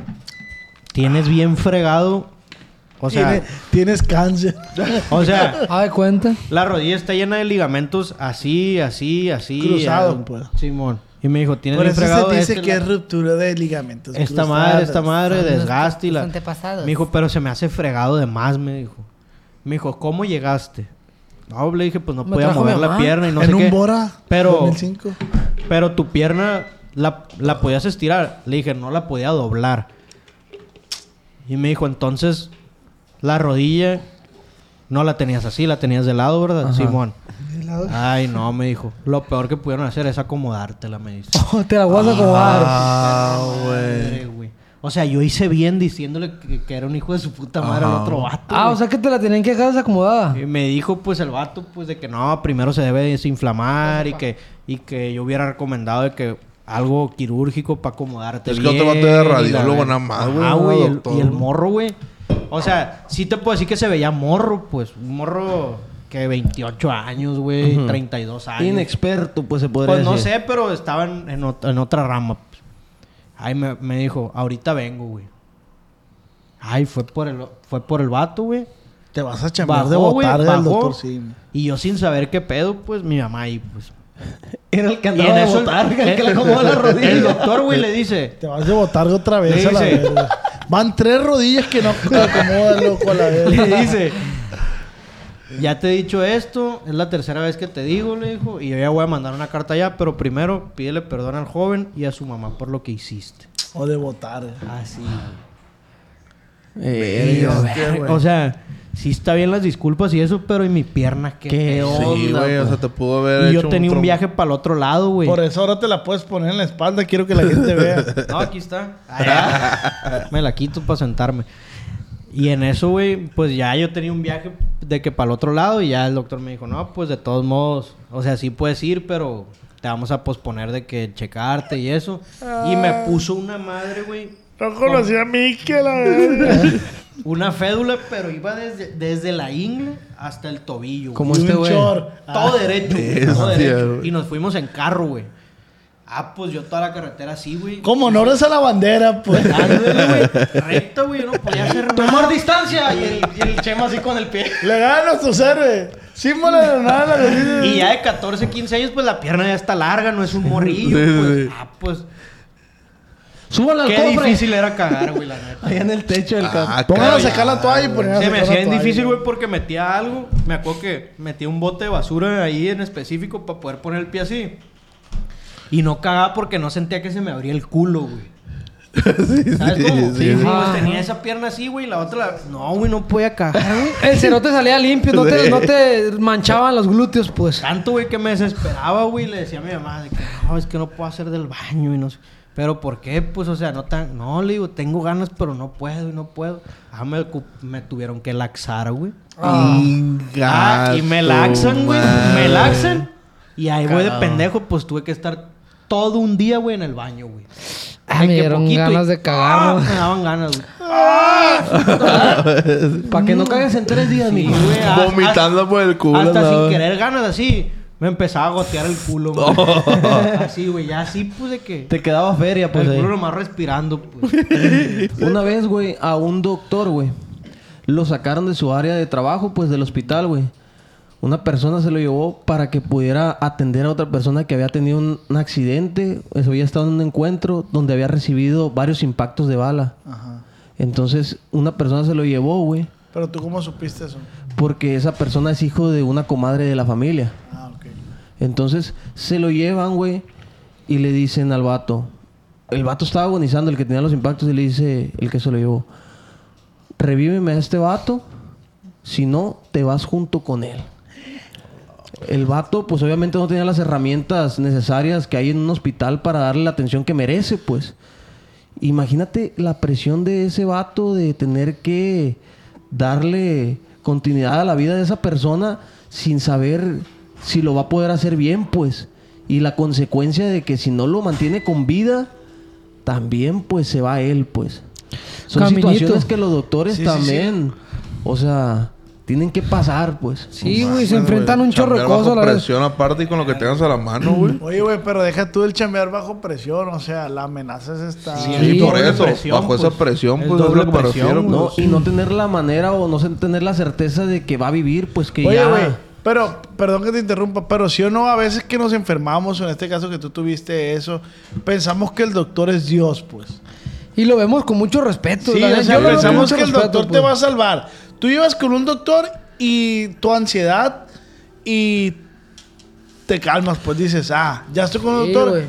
tienes bien fregado. O sea, Tiene- tienes cáncer. o sea, Ah, de cuenta. la rodilla está llena de ligamentos así, así, así. Cruzado, pues. Simón. Y me dijo, tienes Por bien eso fregado se dice este que es lado. ruptura de ligamentos. Esta madre, esta madre, desgaste y la... Tus antepasados. Me dijo, pero se me hace fregado de más, me dijo. Me dijo, ¿cómo llegaste? No, le dije, pues no Me podía trajo mover la mamá. pierna y no en sé un qué. Bora Pero- 2005. Pero tu pierna la, la podías estirar. Le dije, no la podía doblar. Y me dijo, entonces, la rodilla no la tenías así, la tenías de lado, ¿verdad? Simón. Ay, no, me dijo. Lo peor que pudieron hacer es acomodártela, me dice. Te la vas a acomodar. Ah, Madre, güey. O sea, yo hice bien diciéndole que, que era un hijo de su puta madre al otro vato. Ah, o sea que te la tenían que dejar desacomodada. Y me dijo, pues, el vato, pues, de que no, primero se debe desinflamar y que, y que yo hubiera recomendado de que algo quirúrgico para acomodarte Es que vato era y la radiólogo nada más, güey, Ah, no güey. el- Y el morro, güey. O sea, sí te puedo decir que se veía morro, pues. Un morro que 28 años, güey. 32 años. Inexperto, pues se podría Pues no decir. sé, pero estaban en, ot- en otra rama. pues. Ay, me, me dijo, ahorita vengo, güey. Ay, fue por el, fue por el vato, güey. Te vas a chamar de al bajó. doctor. Y yo sin saber qué pedo, pues mi mamá ahí, pues. Era el que andaba en de el- botarga, el que el- le acomodó la rodilla. El doctor, güey, le dice, Te vas de botarga otra vez Le a la dice-. Van tres rodillas que no te acomodan, loco, a la verga. le dice, ya te he dicho esto, es la tercera vez que te digo, le dijo, y yo ya voy a mandar una carta allá, pero primero pídele perdón al joven y a su mamá por lo que hiciste. O de botarga. Así, Eh, O sea, sí está bien las disculpas y eso, pero ¿y mi pierna qué? Qué pedo? Sí, onda, güey. O sea, te pudo haber Y yo tenía un viaje para el otro lado, güey. Por eso ahora te la puedes poner en la espalda. Quiero que la gente vea. No, aquí está. Allá. Me la quito para sentarme. Y en eso, güey, pues ya yo tenía un viaje de que para el otro lado y ya el doctor me dijo, no, pues de todos modos, o sea, sí puedes ir, pero te vamos a posponer de que checarte y eso. Y me puso una madre, güey. No conocí a Mickey, a la. Una fédula, pero iba desde, desde la ingle hasta el tobillo. güey. Como este güey. short. Todo derecho, bestia, todo derecho. güey. Y nos fuimos en carro, güey. Ah, pues yo toda la carretera así, güey. Como honores a la bandera, pues. Ándale, güey. Recto, güey. Yo no podía hacer nada. Tomar distancia. Y el, y el chema así con el pie. Le ganan tus héroes. Símbolo de nada. Y ya de 14, 15 años, pues la pierna ya está larga, no es un morrillo, Sí, pues. sí. Ah, pues. Súbala al Qué cofre. difícil era cagar, güey, la neta. Allá en el techo del carro. Ah, Pónganlo a sacar la toalla y poner a Se me hacía bien difícil, güey, porque metía algo. Me acuerdo que metía un bote de basura ahí en específico para poder poner el pie así. Y no cagaba porque no sentía que se me abría el culo, güey. ¿Sabes cómo? sí, Sí, sí. pues tenía esa pierna así, güey, y la otra, la- no, güey, no podía cagar, güey. El cerote salía limpio, no te, no te manchaban los glúteos, pues. Tanto, güey, que me desesperaba, güey. Le decía a mi mamá de que no, es que no puedo hacer del baño y no sé. Pero ¿por qué? Pues, o sea, no tan... No, le digo, tengo ganas, pero no puedo y no puedo. Ah, me, me tuvieron que laxar, güey. Ah, y me laxan, güey. Me laxan. Y ahí, güey, de pendejo, pues tuve que estar todo un día, güey, en el baño, güey. Ah, me que dieron poquito y- ganas de cagar, ¡Ah! Me daban ganas, güey. Para que no cagues en tres días, Sí, mijo. güey, Vomitando por el culo. Hasta ¿no? sin querer ganas así. Me empezaba a gotear el culo, güey. Así, güey. Ya así, pues, de que... Te quedaba feria, pues el ahí. culo nomás respirando, pues. Una vez, güey, a un doctor, güey. Lo sacaron de su área de trabajo, pues del hospital, güey. Una persona se lo llevó para que pudiera atender a otra persona que había tenido un, un accidente. Eso había estado en un encuentro donde había recibido varios impactos de bala. Ajá. Entonces, una persona se lo llevó, güey. Pero tú, ¿cómo supiste eso? Porque esa persona es hijo de una comadre de la familia. Ah. Entonces se lo llevan, güey, y le dicen al vato. El vato estaba agonizando, el que tenía los impactos, y le dice el que se lo llevó: Revíveme a este vato, si no, te vas junto con él. El vato, pues obviamente no tenía las herramientas necesarias que hay en un hospital para darle la atención que merece, pues. Imagínate la presión de ese vato de tener que darle continuidad a la vida de esa persona sin saber si lo va a poder hacer bien, pues. Y la consecuencia de que si no lo mantiene con vida, también pues se va él, pues. Son Caminito. situaciones que los doctores Sí, sí, también, o sea, tienen que pasar, pues. Sí, güey, se enfrentan un chorro de cosas a bajo presión aparte y con lo que tengas a la mano, güey. Oye, güey, pero deja tú el chambear bajo presión. O sea, la amenaza es esta. Sí, Sí, por eso. presión, bajo esa pues. presión, Es pues es doble lo que me refiero. No, y no tener la manera o no tener la certeza de que va a vivir, pues que Oye, ya. güey, pero, perdón que te interrumpa, pero sí o no, a veces que nos enfermamos, o en este caso que tú tuviste eso, pensamos que el doctor es Dios, pues. Y lo vemos con mucho respeto. Sí, la o sea, yo pensamos que el respeto, doctor te pues. va a salvar. Tú llevas con un doctor y tu ansiedad y te calmas, pues dices, ah, ya estoy con un Sí, doctor. güey.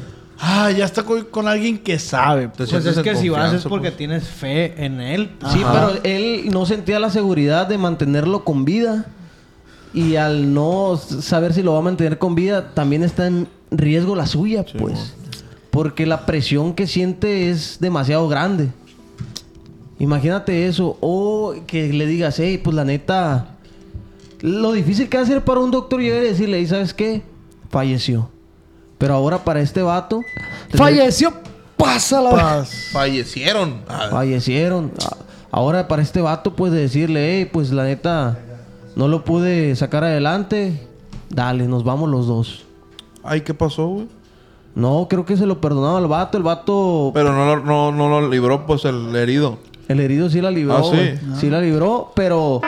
Ah, ya está con, con alguien que sabe. Te Pues sientes es que si vas es porque pues. tienes fe en él. Sí, pero él no sentía la seguridad de mantenerlo con vida. Y al no saber si lo va a mantener con vida, también está en riesgo la suya, pues. Porque la presión que siente es demasiado grande. Imagínate eso. O que le digas, hey, pues la neta. Lo difícil que va a ser para un doctor llegar y decirle, "Ey, ¿sabes qué? Falleció. Pero ahora para este vato. Falleció, pasa la Paz. Fallecieron. Ah, Fallecieron. Ahora para este vato, pues de decirle, hey, pues la neta, no lo pude sacar adelante. Dale, nos vamos los dos. Ay, ¿qué pasó, güey? No, creo que se lo perdonaba al vato. El vato, Pero no, lo- no, no lo libró, pues, el herido. el herido sí la libró. Ah, ¿sí? güey. Sí la libró, pero,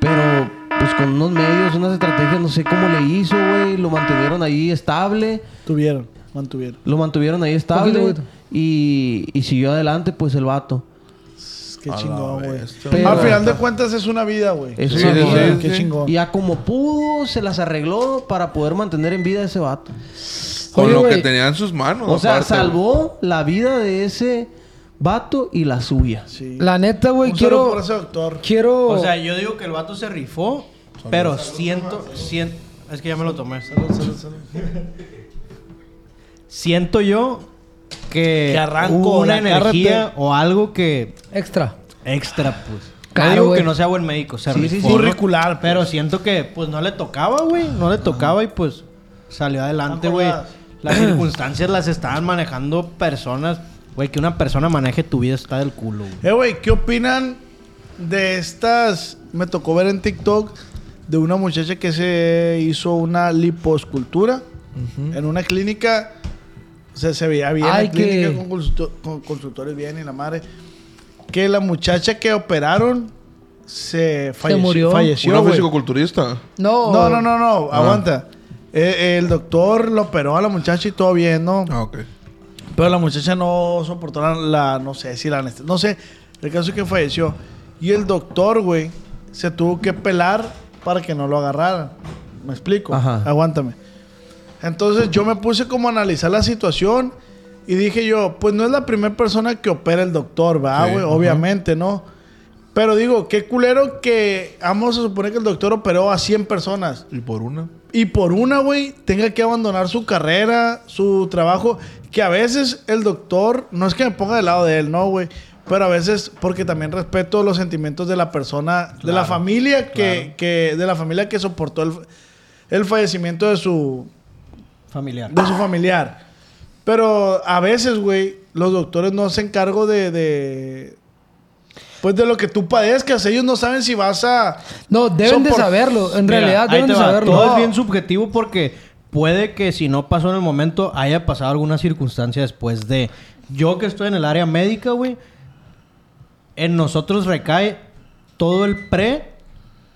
pero, pues con unos medios, unas estrategias, no sé cómo le hizo, güey. Lo mantuvieron ahí estable. Tuvieron, mantuvieron. Lo mantuvieron ahí estable. Poquito, poquito. Y, y siguió adelante, pues el vato. Qué chingón, güey. Pero- Al final de cuentas es una vida, güey. Es Sí, una sí, vida. sí, Qué chingón. Y a como pudo, se las arregló para poder mantener en vida a ese vato. Con Oye, lo güey. que tenía en sus manos. O sea, aparte, salvó la vida de ese vato y la suya. Sí. La neta, güey, Un saludo quiero. por ese doctor. Quiero. O sea, yo digo que el vato se rifó, pero siento, siento, es que ya me lo tomé. Siento yo que, Que arrancó hubo una energía carretera. o algo que extra. extra, pues. Claro, no digo güey. que no sea buen médico, se Sí. Curricular, pues. Pero siento que, pues, no le tocaba, güey. No le tocaba y, pues, salió adelante, güey. Las circunstancias las estaban manejando personas. Güey, que una persona maneje tu vida está del culo, güey. Eh, güey, ¿qué opinan de estas? Me tocó ver en TikTok de una muchacha que se hizo una liposcultura en una clínica. O sea, se veía bien Ay, la clínica que- con, consulto- con consultores bien y la madre. Que la muchacha que operaron se falleció. murió. falleció, Una fisicoculturista. No, No, no, no, no, Ah. aguanta. Eh, el doctor lo operó a la muchacha y todo bien, ¿no? Ah, ok. Pero la muchacha no soportó la, la- no sé si la anestesia, no sé, el caso es que falleció. Y el doctor, güey, se tuvo que pelar para que no lo agarraran. ¿Me explico? Ajá. Aguántame. Entonces yo me puse como a analizar la situación y dije yo, pues no es la primera persona que opera el doctor, ¿verdad, Sí, güey? Obviamente, ¿no? Pero digo, qué culero que vamos a suponer que el doctor operó a 100 personas. Y por una. Y por una, güey, tenga que abandonar su carrera, su trabajo. Que a veces el doctor, no es que me ponga del lado de él, no, güey. Pero a veces, porque también respeto los sentimientos de la persona, de la familia que, que, de la familia que soportó el, el fallecimiento de su, Familiar. de su familiar. Pero a veces, güey, los doctores no hacen cargo de, de pues de lo que tú padezcas. Ellos no saben si vas a No, deben de saberlo. En Mira, realidad deben de va. saberlo. Todo No. es bien subjetivo porque puede que si no pasó en el momento haya pasado alguna circunstancia después de. Yo que estoy en el área médica, güey, en nosotros recae todo el pre,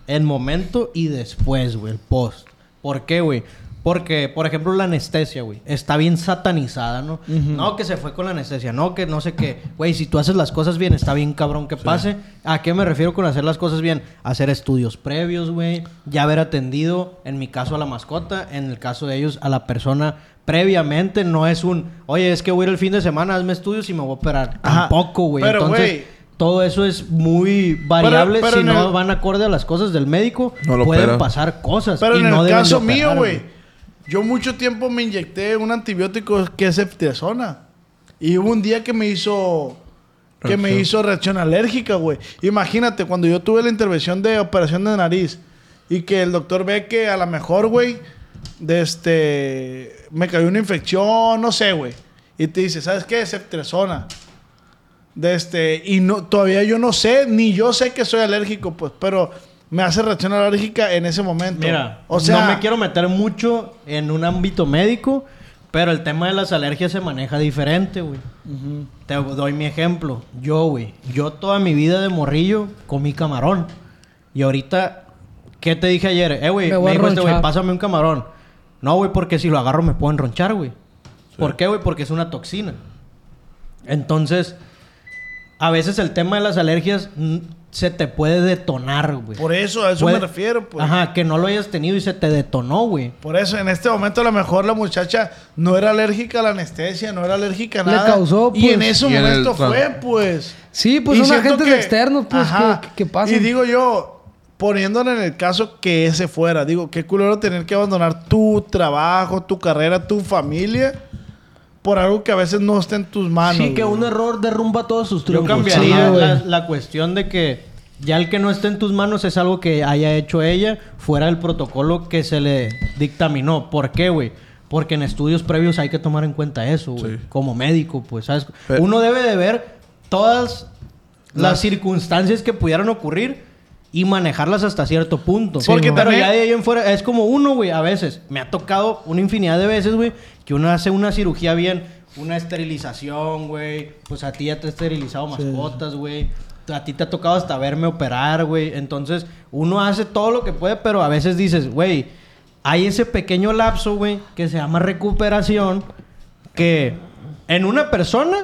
el momento y después, güey, el post. ¿Por qué, güey? Porque, por ejemplo, la anestesia, güey, está bien satanizada, ¿no? No, que se fue con la anestesia, no, que no sé qué. Güey, si tú haces las cosas bien, está bien cabrón que pase. ¿A qué me refiero con hacer las cosas bien? Hacer estudios previos, güey. Ya haber atendido, en mi caso, a la mascota, en el caso de ellos, a la persona previamente. No es un, oye, es que voy a ir el fin de semana, hazme estudios y me voy a operar. Ajá. Tampoco, güey. Pero, Entonces, güey. todo eso es muy variable. pero si no el- van acorde a las cosas del médico, No lo pueden operan. pasar cosas. Pero y en no el deben de caso operar, mío, güey, yo mucho tiempo me inyecté un antibiótico que es ceftriaxona. Y hubo un día que me hizo que me hizo reacción alérgica, güey. Imagínate cuando yo tuve la intervención de operación de nariz y que el doctor ve que a lo mejor, güey, de este me cayó una infección, no sé, güey. Y te dice, ¿sabes qué? Ceftriaxona. De este, y no, todavía yo no sé, ni yo sé que soy alérgico, pues, pero me hace reacción alérgica en ese momento. Mira, o sea, no me quiero meter mucho en un ámbito médico, pero el tema de las alergias se maneja diferente, güey. Te doy mi ejemplo. Yo, güey, yo toda mi vida de morrillo comí camarón. Y ahorita, ¿qué te dije ayer? Eh, güey, Me me, dijo este güey, pásame un camarón. No, güey, porque si lo agarro me puedo enronchar, güey. ¿Por qué, güey? Porque es una toxina. Entonces, a veces el tema de las alergias se te puede detonar, güey. por eso, a eso Puede- me refiero, pues. Ajá, que no lo hayas tenido y se te detonó, güey. Por eso, en este momento, a lo mejor la muchacha no era alérgica a la anestesia, no era alérgica a Le nada. causó, Y en pues, ese y en el momento fue, pues. Sí, pues Y son agentes que- externos, pues, Ajá. que, que pasan. Y digo yo, poniéndole en el caso que ese fuera, digo, qué culero tener que abandonar tu trabajo, tu carrera, tu familia, por algo que a veces no está en tus manos. Sí, que güey. un error derrumba todos sus Yo triunfos. cambiaría Ajá, güey. la, la cuestión de que ya el que no esté en tus manos es algo que haya hecho ella fuera del protocolo que se le dictaminó. ¿Por qué, güey? Porque en estudios previos hay que tomar en cuenta eso, güey. Sí. Como médico, pues, ¿sabes? Pero- Uno debe de ver todas las, Las- circunstancias que pudieran ocurrir y manejarlas hasta cierto punto. Sí, Porque Pero también- ya de ahí en fuera, es como uno, güey, a veces. Me ha tocado una infinidad de veces, güey, que uno hace una cirugía bien, una esterilización, güey. Pues a ti ya te he esterilizado mascotas, güey. A ti te ha tocado hasta verme operar, güey. Entonces, uno hace todo lo que puede, pero a veces dices, güey, hay ese pequeño lapso, güey, que se llama recuperación, que en una persona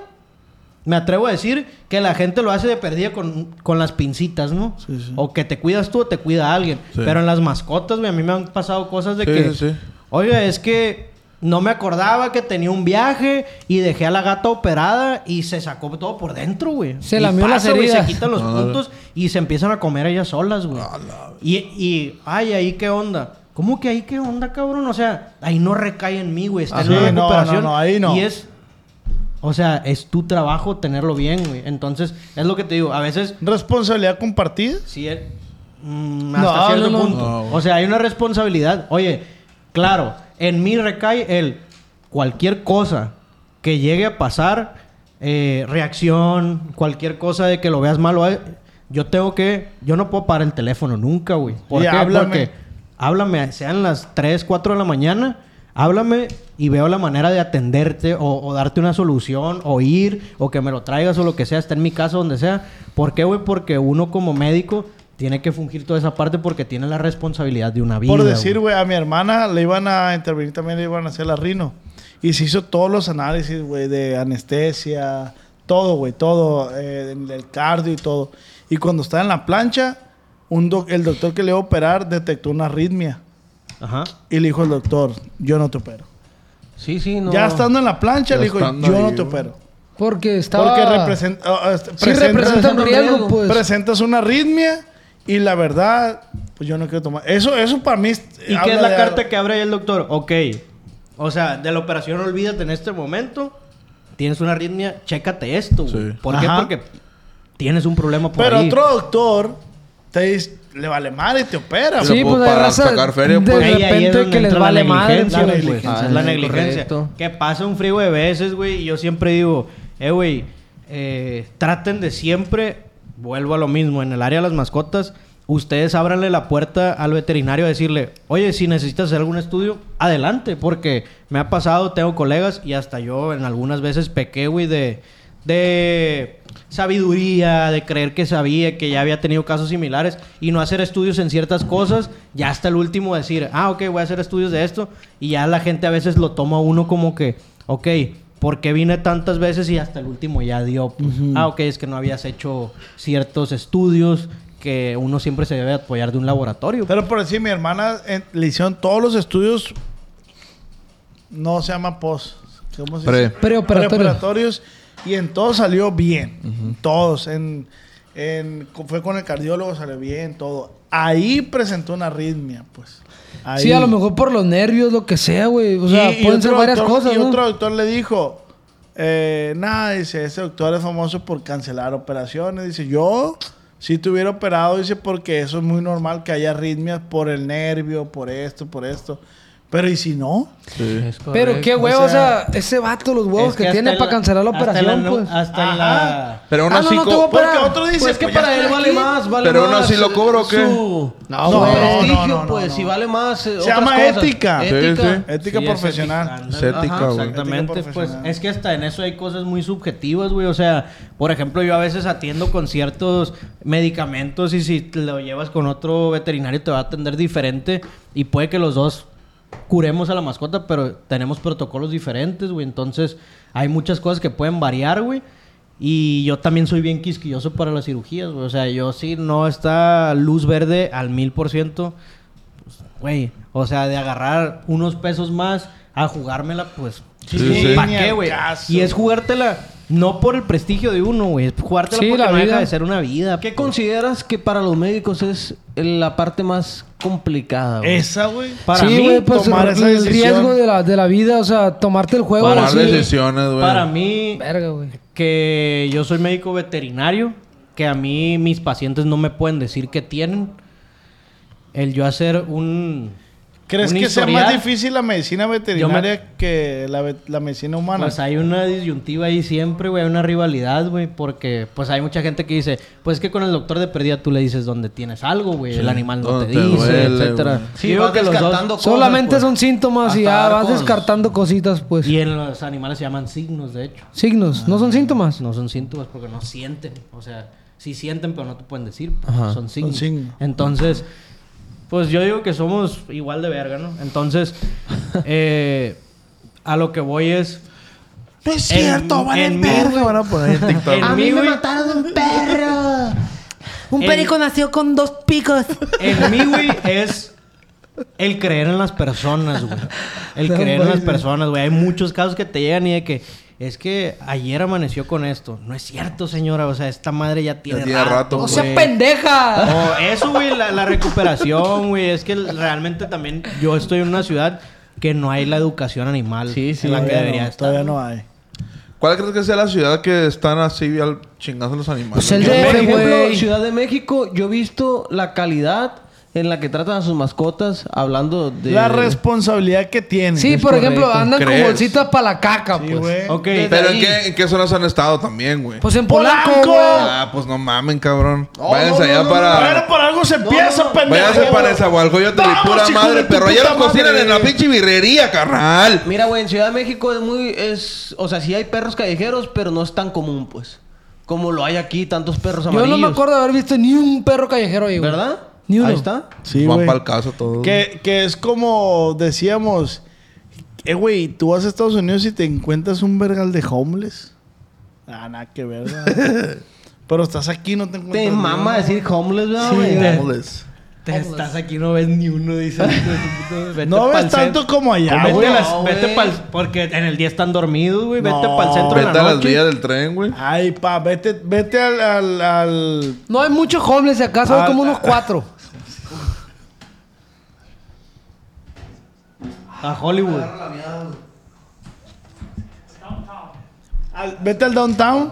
me atrevo a decir que la gente lo hace de perdida con, con las pincitas, ¿no? O que te cuidas tú o te cuida alguien. Sí. Pero en las mascotas, güey, a mí me han pasado cosas de Sí, que... sí, sí. Oiga, es que no me acordaba que tenía un viaje y dejé a la gata operada y se sacó todo por dentro, güey. Se lamió las heridas. Se quitan los Ah, puntos y se empiezan a comer ellas solas, güey. Y, y, ay, ahí qué onda. ¿Cómo que ahí qué onda, cabrón? O sea, ahí no recae en mí, güey. Está Ah, en sí, no, recuperación. no, no, ahí no. Y es... O sea, es tu trabajo tenerlo bien, güey. Entonces, es lo que te digo. A veces Responsabilidad compartida. Sí, es- mm, No, hasta cierto no, no. punto. O sea, hay una responsabilidad. Oye, claro, en mí recae el cualquier cosa que llegue a pasar, eh, reacción, cualquier cosa de que lo veas malo, eh, yo tengo que, yo no puedo parar el teléfono nunca, güey. ¿Por Y qué? háblame. Porque háblame, sean las 3, 4 de la mañana, háblame y veo la manera de atenderte o, o darte una solución, o ir, o que me lo traigas o lo que sea, está en mi casa, donde sea. ¿Por qué, güey? Porque uno como médico tiene que fungir toda esa parte porque tiene la responsabilidad de una vida. Por decir, güey. a mi hermana le iban a intervenir también, le iban a hacer la rino. Y se hizo todos los análisis, güey, de anestesia, todo, güey, todo, eh, el cardio y todo. Y cuando estaba en la plancha, un doc- el doctor que le iba a operar detectó una arritmia. Ajá. Y le dijo al doctor, yo no te opero. Sí, sí, no. Ya estando en la plancha, Ya le dijo, estando yo ahí, no te güey. opero. Porque estaba... Porque representa, ah, este, Sí, presenta- representa un riesgo, pues. presentas una arritmia y la verdad, pues yo no quiero tomar. Eso, eso para mí. ¿Y qué es la carta que abre ahí el doctor? Ok. O sea, de la operación olvídate en este momento. Tienes una arritmia, chécate esto, güey. Sí. ¿Por qué? Ajá. Porque tienes un problema por Pero ahí. otro doctor te dice, le vale madre y te opera. Sí, güey. pues, para sacar feria, de pues. Es repente donde que les vale madre. negligencia, la güey. negligencia. Es la Ah, negligencia. Que pasa un frigo de veces, güey. Y yo siempre digo, eh, güey, eh, traten de siempre, vuelvo a lo mismo, en el área de las mascotas, ustedes ábranle la puerta al veterinario a decirle, oye, si necesitas hacer algún estudio, adelante, porque me ha pasado, tengo colegas y hasta yo en algunas veces pequé, güey, de, de sabiduría, de creer que sabía, que ya había tenido casos similares y no hacer estudios en ciertas cosas, ya hasta el último decir, ah, ok, voy a hacer estudios de esto y ya la gente a veces lo toma a uno como que, ok, ¿por qué vine tantas veces y hasta el último ya dio? Pues, Ah, ok, es que no habías hecho ciertos estudios que uno siempre se debe apoyar de un laboratorio. Pero por decir, mi hermana eh, le hicieron todos los estudios. No se llama post. ¿Cómo se Pre. dice? Preoperatorios. Preoperatorios. Y en todos salió bien. Todos. En, en- fue con el cardiólogo, salió bien, todo. Ahí presentó una arritmia, pues. Ahí. Sí, a lo mejor por los nervios, lo que sea, güey. O sea, Y- y pueden ser varias doctor- cosas, Y ¿no? otro doctor le dijo, eh, nada, dice, ese doctor es famoso por cancelar operaciones. Dice, yo si te hubiera operado, dice, porque eso es muy normal que haya arritmias por el nervio, por esto, por esto. Pero ¿y si no? Pero qué huevo, o sea, ese vato, los huevos Es que, hasta tiene en para la- cancelar la operación, la- pues. Hasta en la... Pero aún Ah, así... no, no, Porque otro dice, Pues que pues para él estoy vale aquí. más, vale Pero aún más. así lo cobro, ¿o qué? Su, No, güey. prestigio, No, no, no, pues, no. si vale más. eh, Se llama cosas. ética. Sí, Ética. sí. Ética Sí, es profesional. ética, Es ética, Ajá, güey. Exactamente, pues es que hasta en eso hay cosas muy subjetivas, güey. O sea, por ejemplo, yo a veces atiendo con ciertos medicamentos y si te lo llevas con otro veterinario te va a atender diferente y puede que los dos curemos a la mascota, pero tenemos protocolos diferentes, güey. Entonces, hay muchas cosas que pueden variar, güey. Y yo también soy bien quisquilloso para las cirugías, güey. O sea, yo sí no está luz verde al mil por ciento. Güey, o sea, de agarrar unos pesos más a jugármela, pues... Sí, sí. ¿Para Ni qué, güey? Y es jugártela no por el prestigio de uno, güey. Es jugártela Sí, porque la no vida. deja de ser una vida. ¿Qué pues. consideras que para los médicos es la parte más complicada? güey? Esa, güey. Para sí, mí, güey, pues tomar el esa decisión. riesgo de la, de la vida, o sea, tomarte el juego Tomar decisiones, güey. Para mí, Verga, güey. que yo soy médico veterinario, que a mí mis pacientes no me pueden decir qué tienen. El yo hacer un... ¿Crees que sea historial, más difícil la medicina veterinaria que la, la medicina humana? Pues hay una disyuntiva ahí siempre, güey, hay una rivalidad, güey, porque pues hay mucha gente que dice, pues que con el doctor de pérdida tú le dices dónde tienes algo, güey, el animal no te, te dice, duele, etcétera. güey. Sí, digo que los dos- cosas, Solamente pues. son síntomas y ya vas descartando cositas, pues. Y en los animales se llaman signos, de hecho. Signos, ¿no son síntomas? No son síntomas porque no sienten. O sea, sí sienten, pero no te pueden decir. Ajá. Son signos. signos. Entonces, pues yo digo que somos igual de verga, ¿no? Entonces, eh, a lo que voy es. No es en- en mí, güey, van a poner en TikTok. En mí, güey, un perro. Un perico nació con dos picos. en mí, güey, es el creer en las personas, güey. El No creer en las personas, güey. Hay muchos casos que te llegan y de que es que ayer amaneció con esto. No es cierto, señora. O sea, esta madre ya tiene, tiene rato, ¡No sea pendeja! O eso, güey, la, la recuperación, güey. Es que realmente también yo estoy en una ciudad que no hay la educación animal Sí, sí, en la que debería no, estar. Todavía no hay. ¿Cuál crees que sea la ciudad que están así al chingazo los animales? Pues el Por DF, ejemplo. Ciudad de México, yo he visto la calidad en la que tratan a sus mascotas hablando de... La responsabilidad que tiene. Sí, por ejemplo, correcto. andan con bolsitas para la caca, Sí, pues. güey. Ok. Pero ¿en qué, ¿en qué zonas han estado también, güey? Pues en Polanco. Ah, pues no mamen, cabrón. No, Váyanse no, allá no, no, para... Bueno, por algo se empieza, pendejo. Váyanse para Nezahualcóyotl y Vamos, pura madre, pero allá lo cocinan en la pinche birrería, carnal. Mira, güey, en Ciudad de México es muy... es O sea, sí hay perros callejeros, pero no es tan común, pues. Como lo hay aquí, tantos perros Yo amarillos. no me acuerdo de haber visto ni un perro callejero ahí, güey. ¿Verdad? Ni uno. Ahí está. Sí, Van para el caso todos. Que, que es como decíamos, eh, güey, tú vas a Estados Unidos y te encuentras un vergal de homeless. Ah, nada que ver, ¿verdad? Pero estás aquí no te encuentras. Te mama decir homeless, ¿verdad, Sí, güey? güey. Homeless. Te estás aquí, no ves ni uno, dice. Vete No ves tanto como allá, vete güey. No, vete güey. pa'l- porque en el día están dormidos, güey. Vete No. para el centro de Vete la a las noche. vías del tren, güey. Ay, pa, vete, vete al, al, al- No hay muchos homeless, hay Ah, como unos cuatro. A Hollywood. al- vete al downtown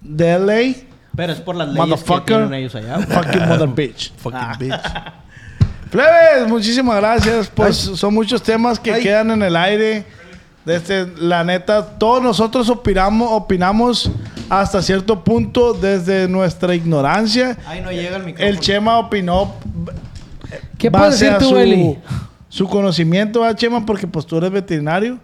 de LA. Pero es por las leyes que tienen ellos allá. Fucking mother bitch. Fucking Ah. bitch. Plebes, muchísimas gracias. Pues son muchos temas que quedan en el aire. Desde, la neta, todos nosotros opinamos, opinamos hasta cierto punto desde nuestra ignorancia. Ay, no llega el micrófono. El Chema opinó ¿Qué puedes decir a tú, su, Eli? Su conocimiento, ¿verdad, Chema? Porque pues tú eres veterinario.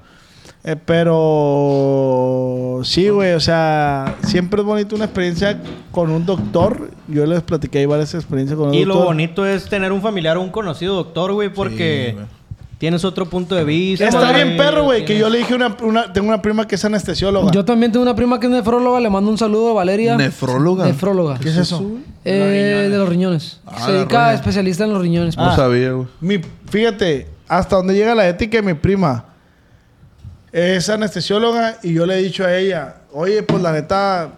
Eh, pero sí, güey, o sea, siempre es bonito una experiencia con un doctor. Yo les platiqué ahí varias experiencias con un Y lo doctor. bonito es tener un familiar o un conocido doctor, güey, porque Sí. Tienes otro punto de vista. Está bien perro, güey, que yo le dije una, una- tengo una prima que es anestesióloga. Yo también tengo una prima que es nefróloga. Le mando un saludo a Valeria. ¿Nefróloga? Nefróloga. ¿Qué es eso? Eh, de los riñones. Ah, Se dedica a especialista en los riñones. No pues. sabía, güey. Fíjate, hasta donde llega la ética de mi prima. Es anestesióloga y yo le he dicho a ella, oye, pues la neta,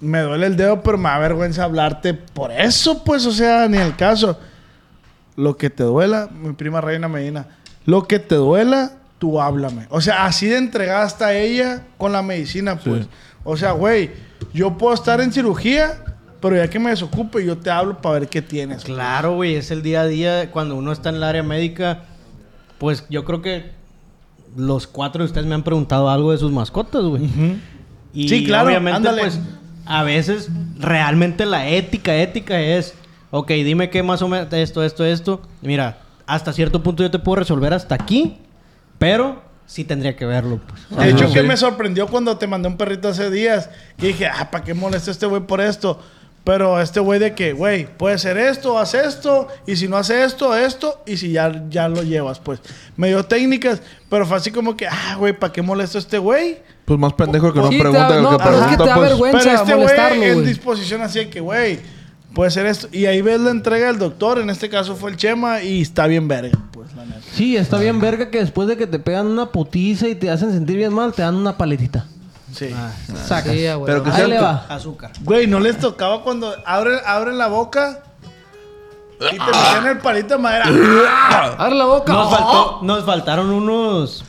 me duele el dedo, pero me da vergüenza hablarte por eso, pues, o sea, ni el caso. Lo que te duela, mi prima Reina Medina, lo que te duela, tú háblame. O sea, así de entregada está ella con la medicina, pues. O sea, güey, yo puedo estar en cirugía, pero ya que me desocupe, yo te hablo para ver qué tienes. Claro, güey, es el día a día cuando uno está en el área médica. pues yo creo que los cuatro de ustedes me han preguntado algo de sus mascotas, güey. Y Sí, claro, obviamente, ándale. pues, a veces realmente la ética, ética es, ok, dime qué más o menos esto, esto, esto. Mira, hasta cierto punto yo te puedo resolver hasta aquí, pero sí tendría que verlo. pues. De hecho, Ajá. que Sí. me sorprendió cuando te mandé un perrito hace días. Que dije, ah, ¿para qué molesta este güey por esto? Pero este güey de que, güey, puede ser esto, haz esto. Y si no hace esto, esto. Y si ya, ya lo llevas, pues. Me dio técnicas. Pero fue así como que, ah, güey, ¿para qué molesta este güey? Pues más pendejo que no pregunta da- que no, que pero es que pregunta, te da pues. vergüenza. Pero este güey en disposición así de que, güey, puede ser esto. Y ahí ves la entrega del doctor. En este caso fue el Chema. Y está bien verga, pues, la neta. Sí, está bien verga que después de que te pegan una putiza y te hacen sentir bien mal, te dan una paletita. Sí. Sacas. Sí, güey. Pero que Ahí sea- le va. Azúcar. Güey, ¿no les tocaba cuando abren, abren la boca y te metían el palito de madera? Abre la boca. Nos, Oh. faltó- nos faltaron unos,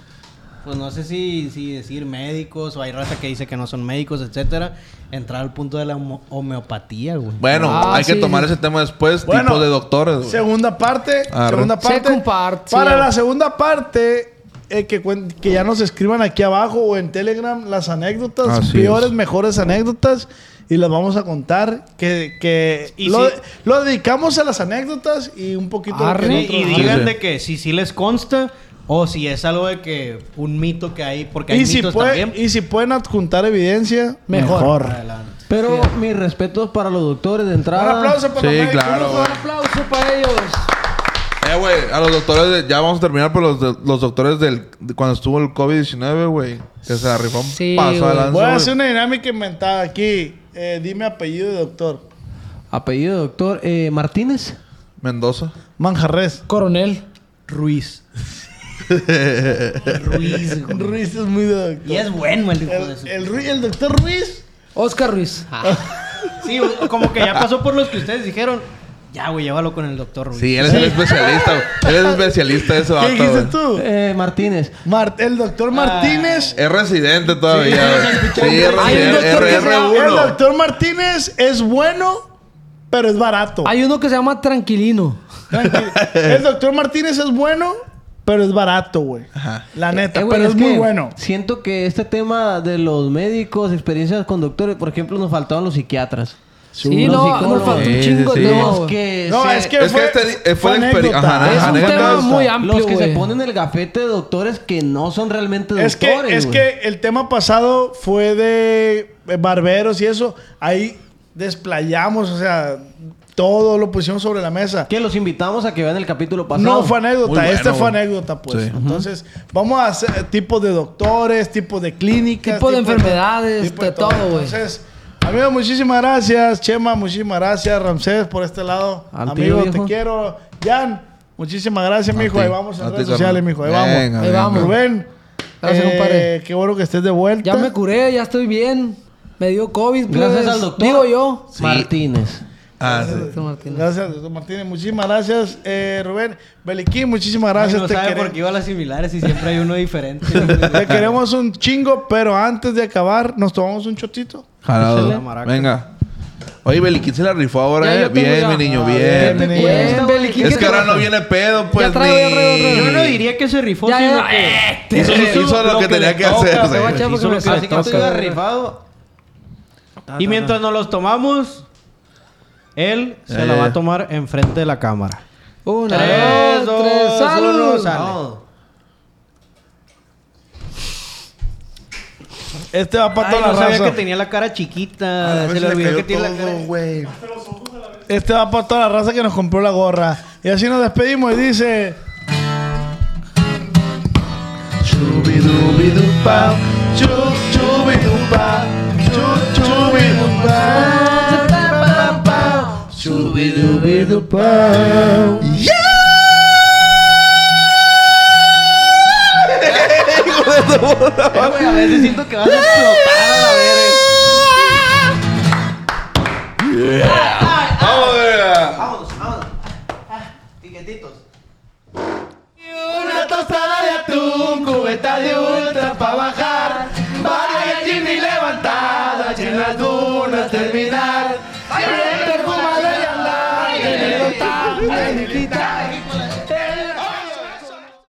pues no sé si, si decir médicos o hay raza que dice que no son médicos, etcétera. Entrar al punto de la homeopatía, güey. Bueno, Ah, hay que sí. tomar ese tema después, Bueno, tipo de doctores, güey. Segunda parte. Arre. Segunda parte. Second part, sí. Para la segunda parte, eh, que, que ya nos escriban aquí abajo o en Telegram las anécdotas, Así peores, es. mejores anécdotas. Y las vamos a contar. Que, que Y lo, sí. lo dedicamos a las anécdotas y un poquito que Arre. Sí, nosotros y digan sí. de que si sí les consta o si es algo de que un mito que hay, porque hay y, si mitos puede- también. y si pueden adjuntar evidencia, Mejor. mejor. Adelante. Pero mis respetos para los doctores de Un entrada. aplauso para Sí, los médicos. claro, Un aplauso para ellos. Eh, güey, a los doctores, de- ya vamos a terminar, pero los, de- los doctores del, de cuando estuvo el COVID-19, güey, que se la rifó un Sí, paso adelante. Voy a hacer una dinámica inventada aquí. Eh, dime apellido de doctor. Apellido doctor eh, Martínez. Mendoza. Manjarres. Coronel. Ruiz. Ruiz, güey. Ruiz es muy de doctor. Y es bueno el hijo de El, su... el, el doctor Ruiz. Oscar Ruiz. Sí, o- como que ya pasó por los que ustedes dijeron. Ya, güey, llévalo con el doctor Ruiz. Sí, él es el especialista, güey. Él es especialista de ese ¿Qué dijiste tú? Eh, Martínez. Mar- el doctor Martínez. Es residente todavía, güey. Sí, es Hay un residente. doctor que se llama- el RR1. doctor Martínez es bueno, pero es barato. Hay uno que se llama Tranquilino. Tranquilo. el doctor Martínez es bueno, pero es barato, güey. La neta, Eh, pero es, que muy bueno. Siento que este tema de los médicos, experiencias con doctores, por ejemplo, nos faltaban los psiquiatras. Sí, Los no, psicólogos. nos faltó un Sí, chingo sí, de sí. que No, se- es que Es que fue, este- fue fue anécdota. Ajá, Es un tema muy amplio, los que se ponen el gafete de doctores que no son realmente Es que, doctores. es que el tema pasado fue de eh, barberos y eso. Ahí desplayamos, o sea, todo lo pusimos sobre la mesa. Que los invitamos a que vean el capítulo pasado. No fue anécdota, Muy bueno, este fue anécdota, pues. Sí. Entonces, vamos a hacer tipos de doctores, tipos de clínicas, Tipo de enfermedades, tipo de todo, güey. Entonces, amigos, muchísimas gracias. Chema, muchísimas gracias. Ramsés, por este lado. Al tío, Amigo, te quiero. Jan, muchísimas gracias, mijo. Ahí vamos en redes sociales, mijo. Ahí Venga, vamos. Ahí vamos. Rubén, Gracias, eh, compadre. Qué bueno que estés de vuelta. Ya me curé, ya estoy bien. Me dio COVID, Gracias al doctor. Digo yo. Martínez. Ah, sí. Doctor Martínez. Gracias, doctor Martínez. Muchísimas gracias, eh, Rubén. Beliquín, muchísimas Ay, gracias. no te, sabe quere- por qué iba a las similares y siempre hay uno diferente. te queremos un chingo, pero antes de acabar, ¿nos tomamos un chotito? Jalado. Venga. Oye, Beliquín se la rifó ahora, Ya, eh. Bien, ya. mi niño, Ah, bien. bien, Beliquín, Es ¿qué que ahora no viene pedo, pues. traigo, ya ni- traigo. Yo no diría que se rifó, Ya, sino ya, que... Hizo, hizo lo que tenía que hacer. Hizo porque lo lo que Así le que tú toca. ibas rifado. Y mientras nos los tomamos, él se Eh. la va a tomar enfrente de la cámara. Una, Tres, dos, tres. dos, ¡Salud! uno, sale. Este va para Ay, toda no la sabía raza. que tenía la cara chiquita. Se le olvidó que tiene la cara... Este va para toda la raza que nos compró la gorra. Y así nos despedimos y dice... Chubidubidupa, chu, chubidupa, chu, chubidupa. Chubidubidupa. Eh, güey, a veces siento que vas a explotar a la verga. Verga. Vámonos, vámonos. Ah, piquetitos. Una tostada de atún, cubeta de ultra pa' bajar. Hey,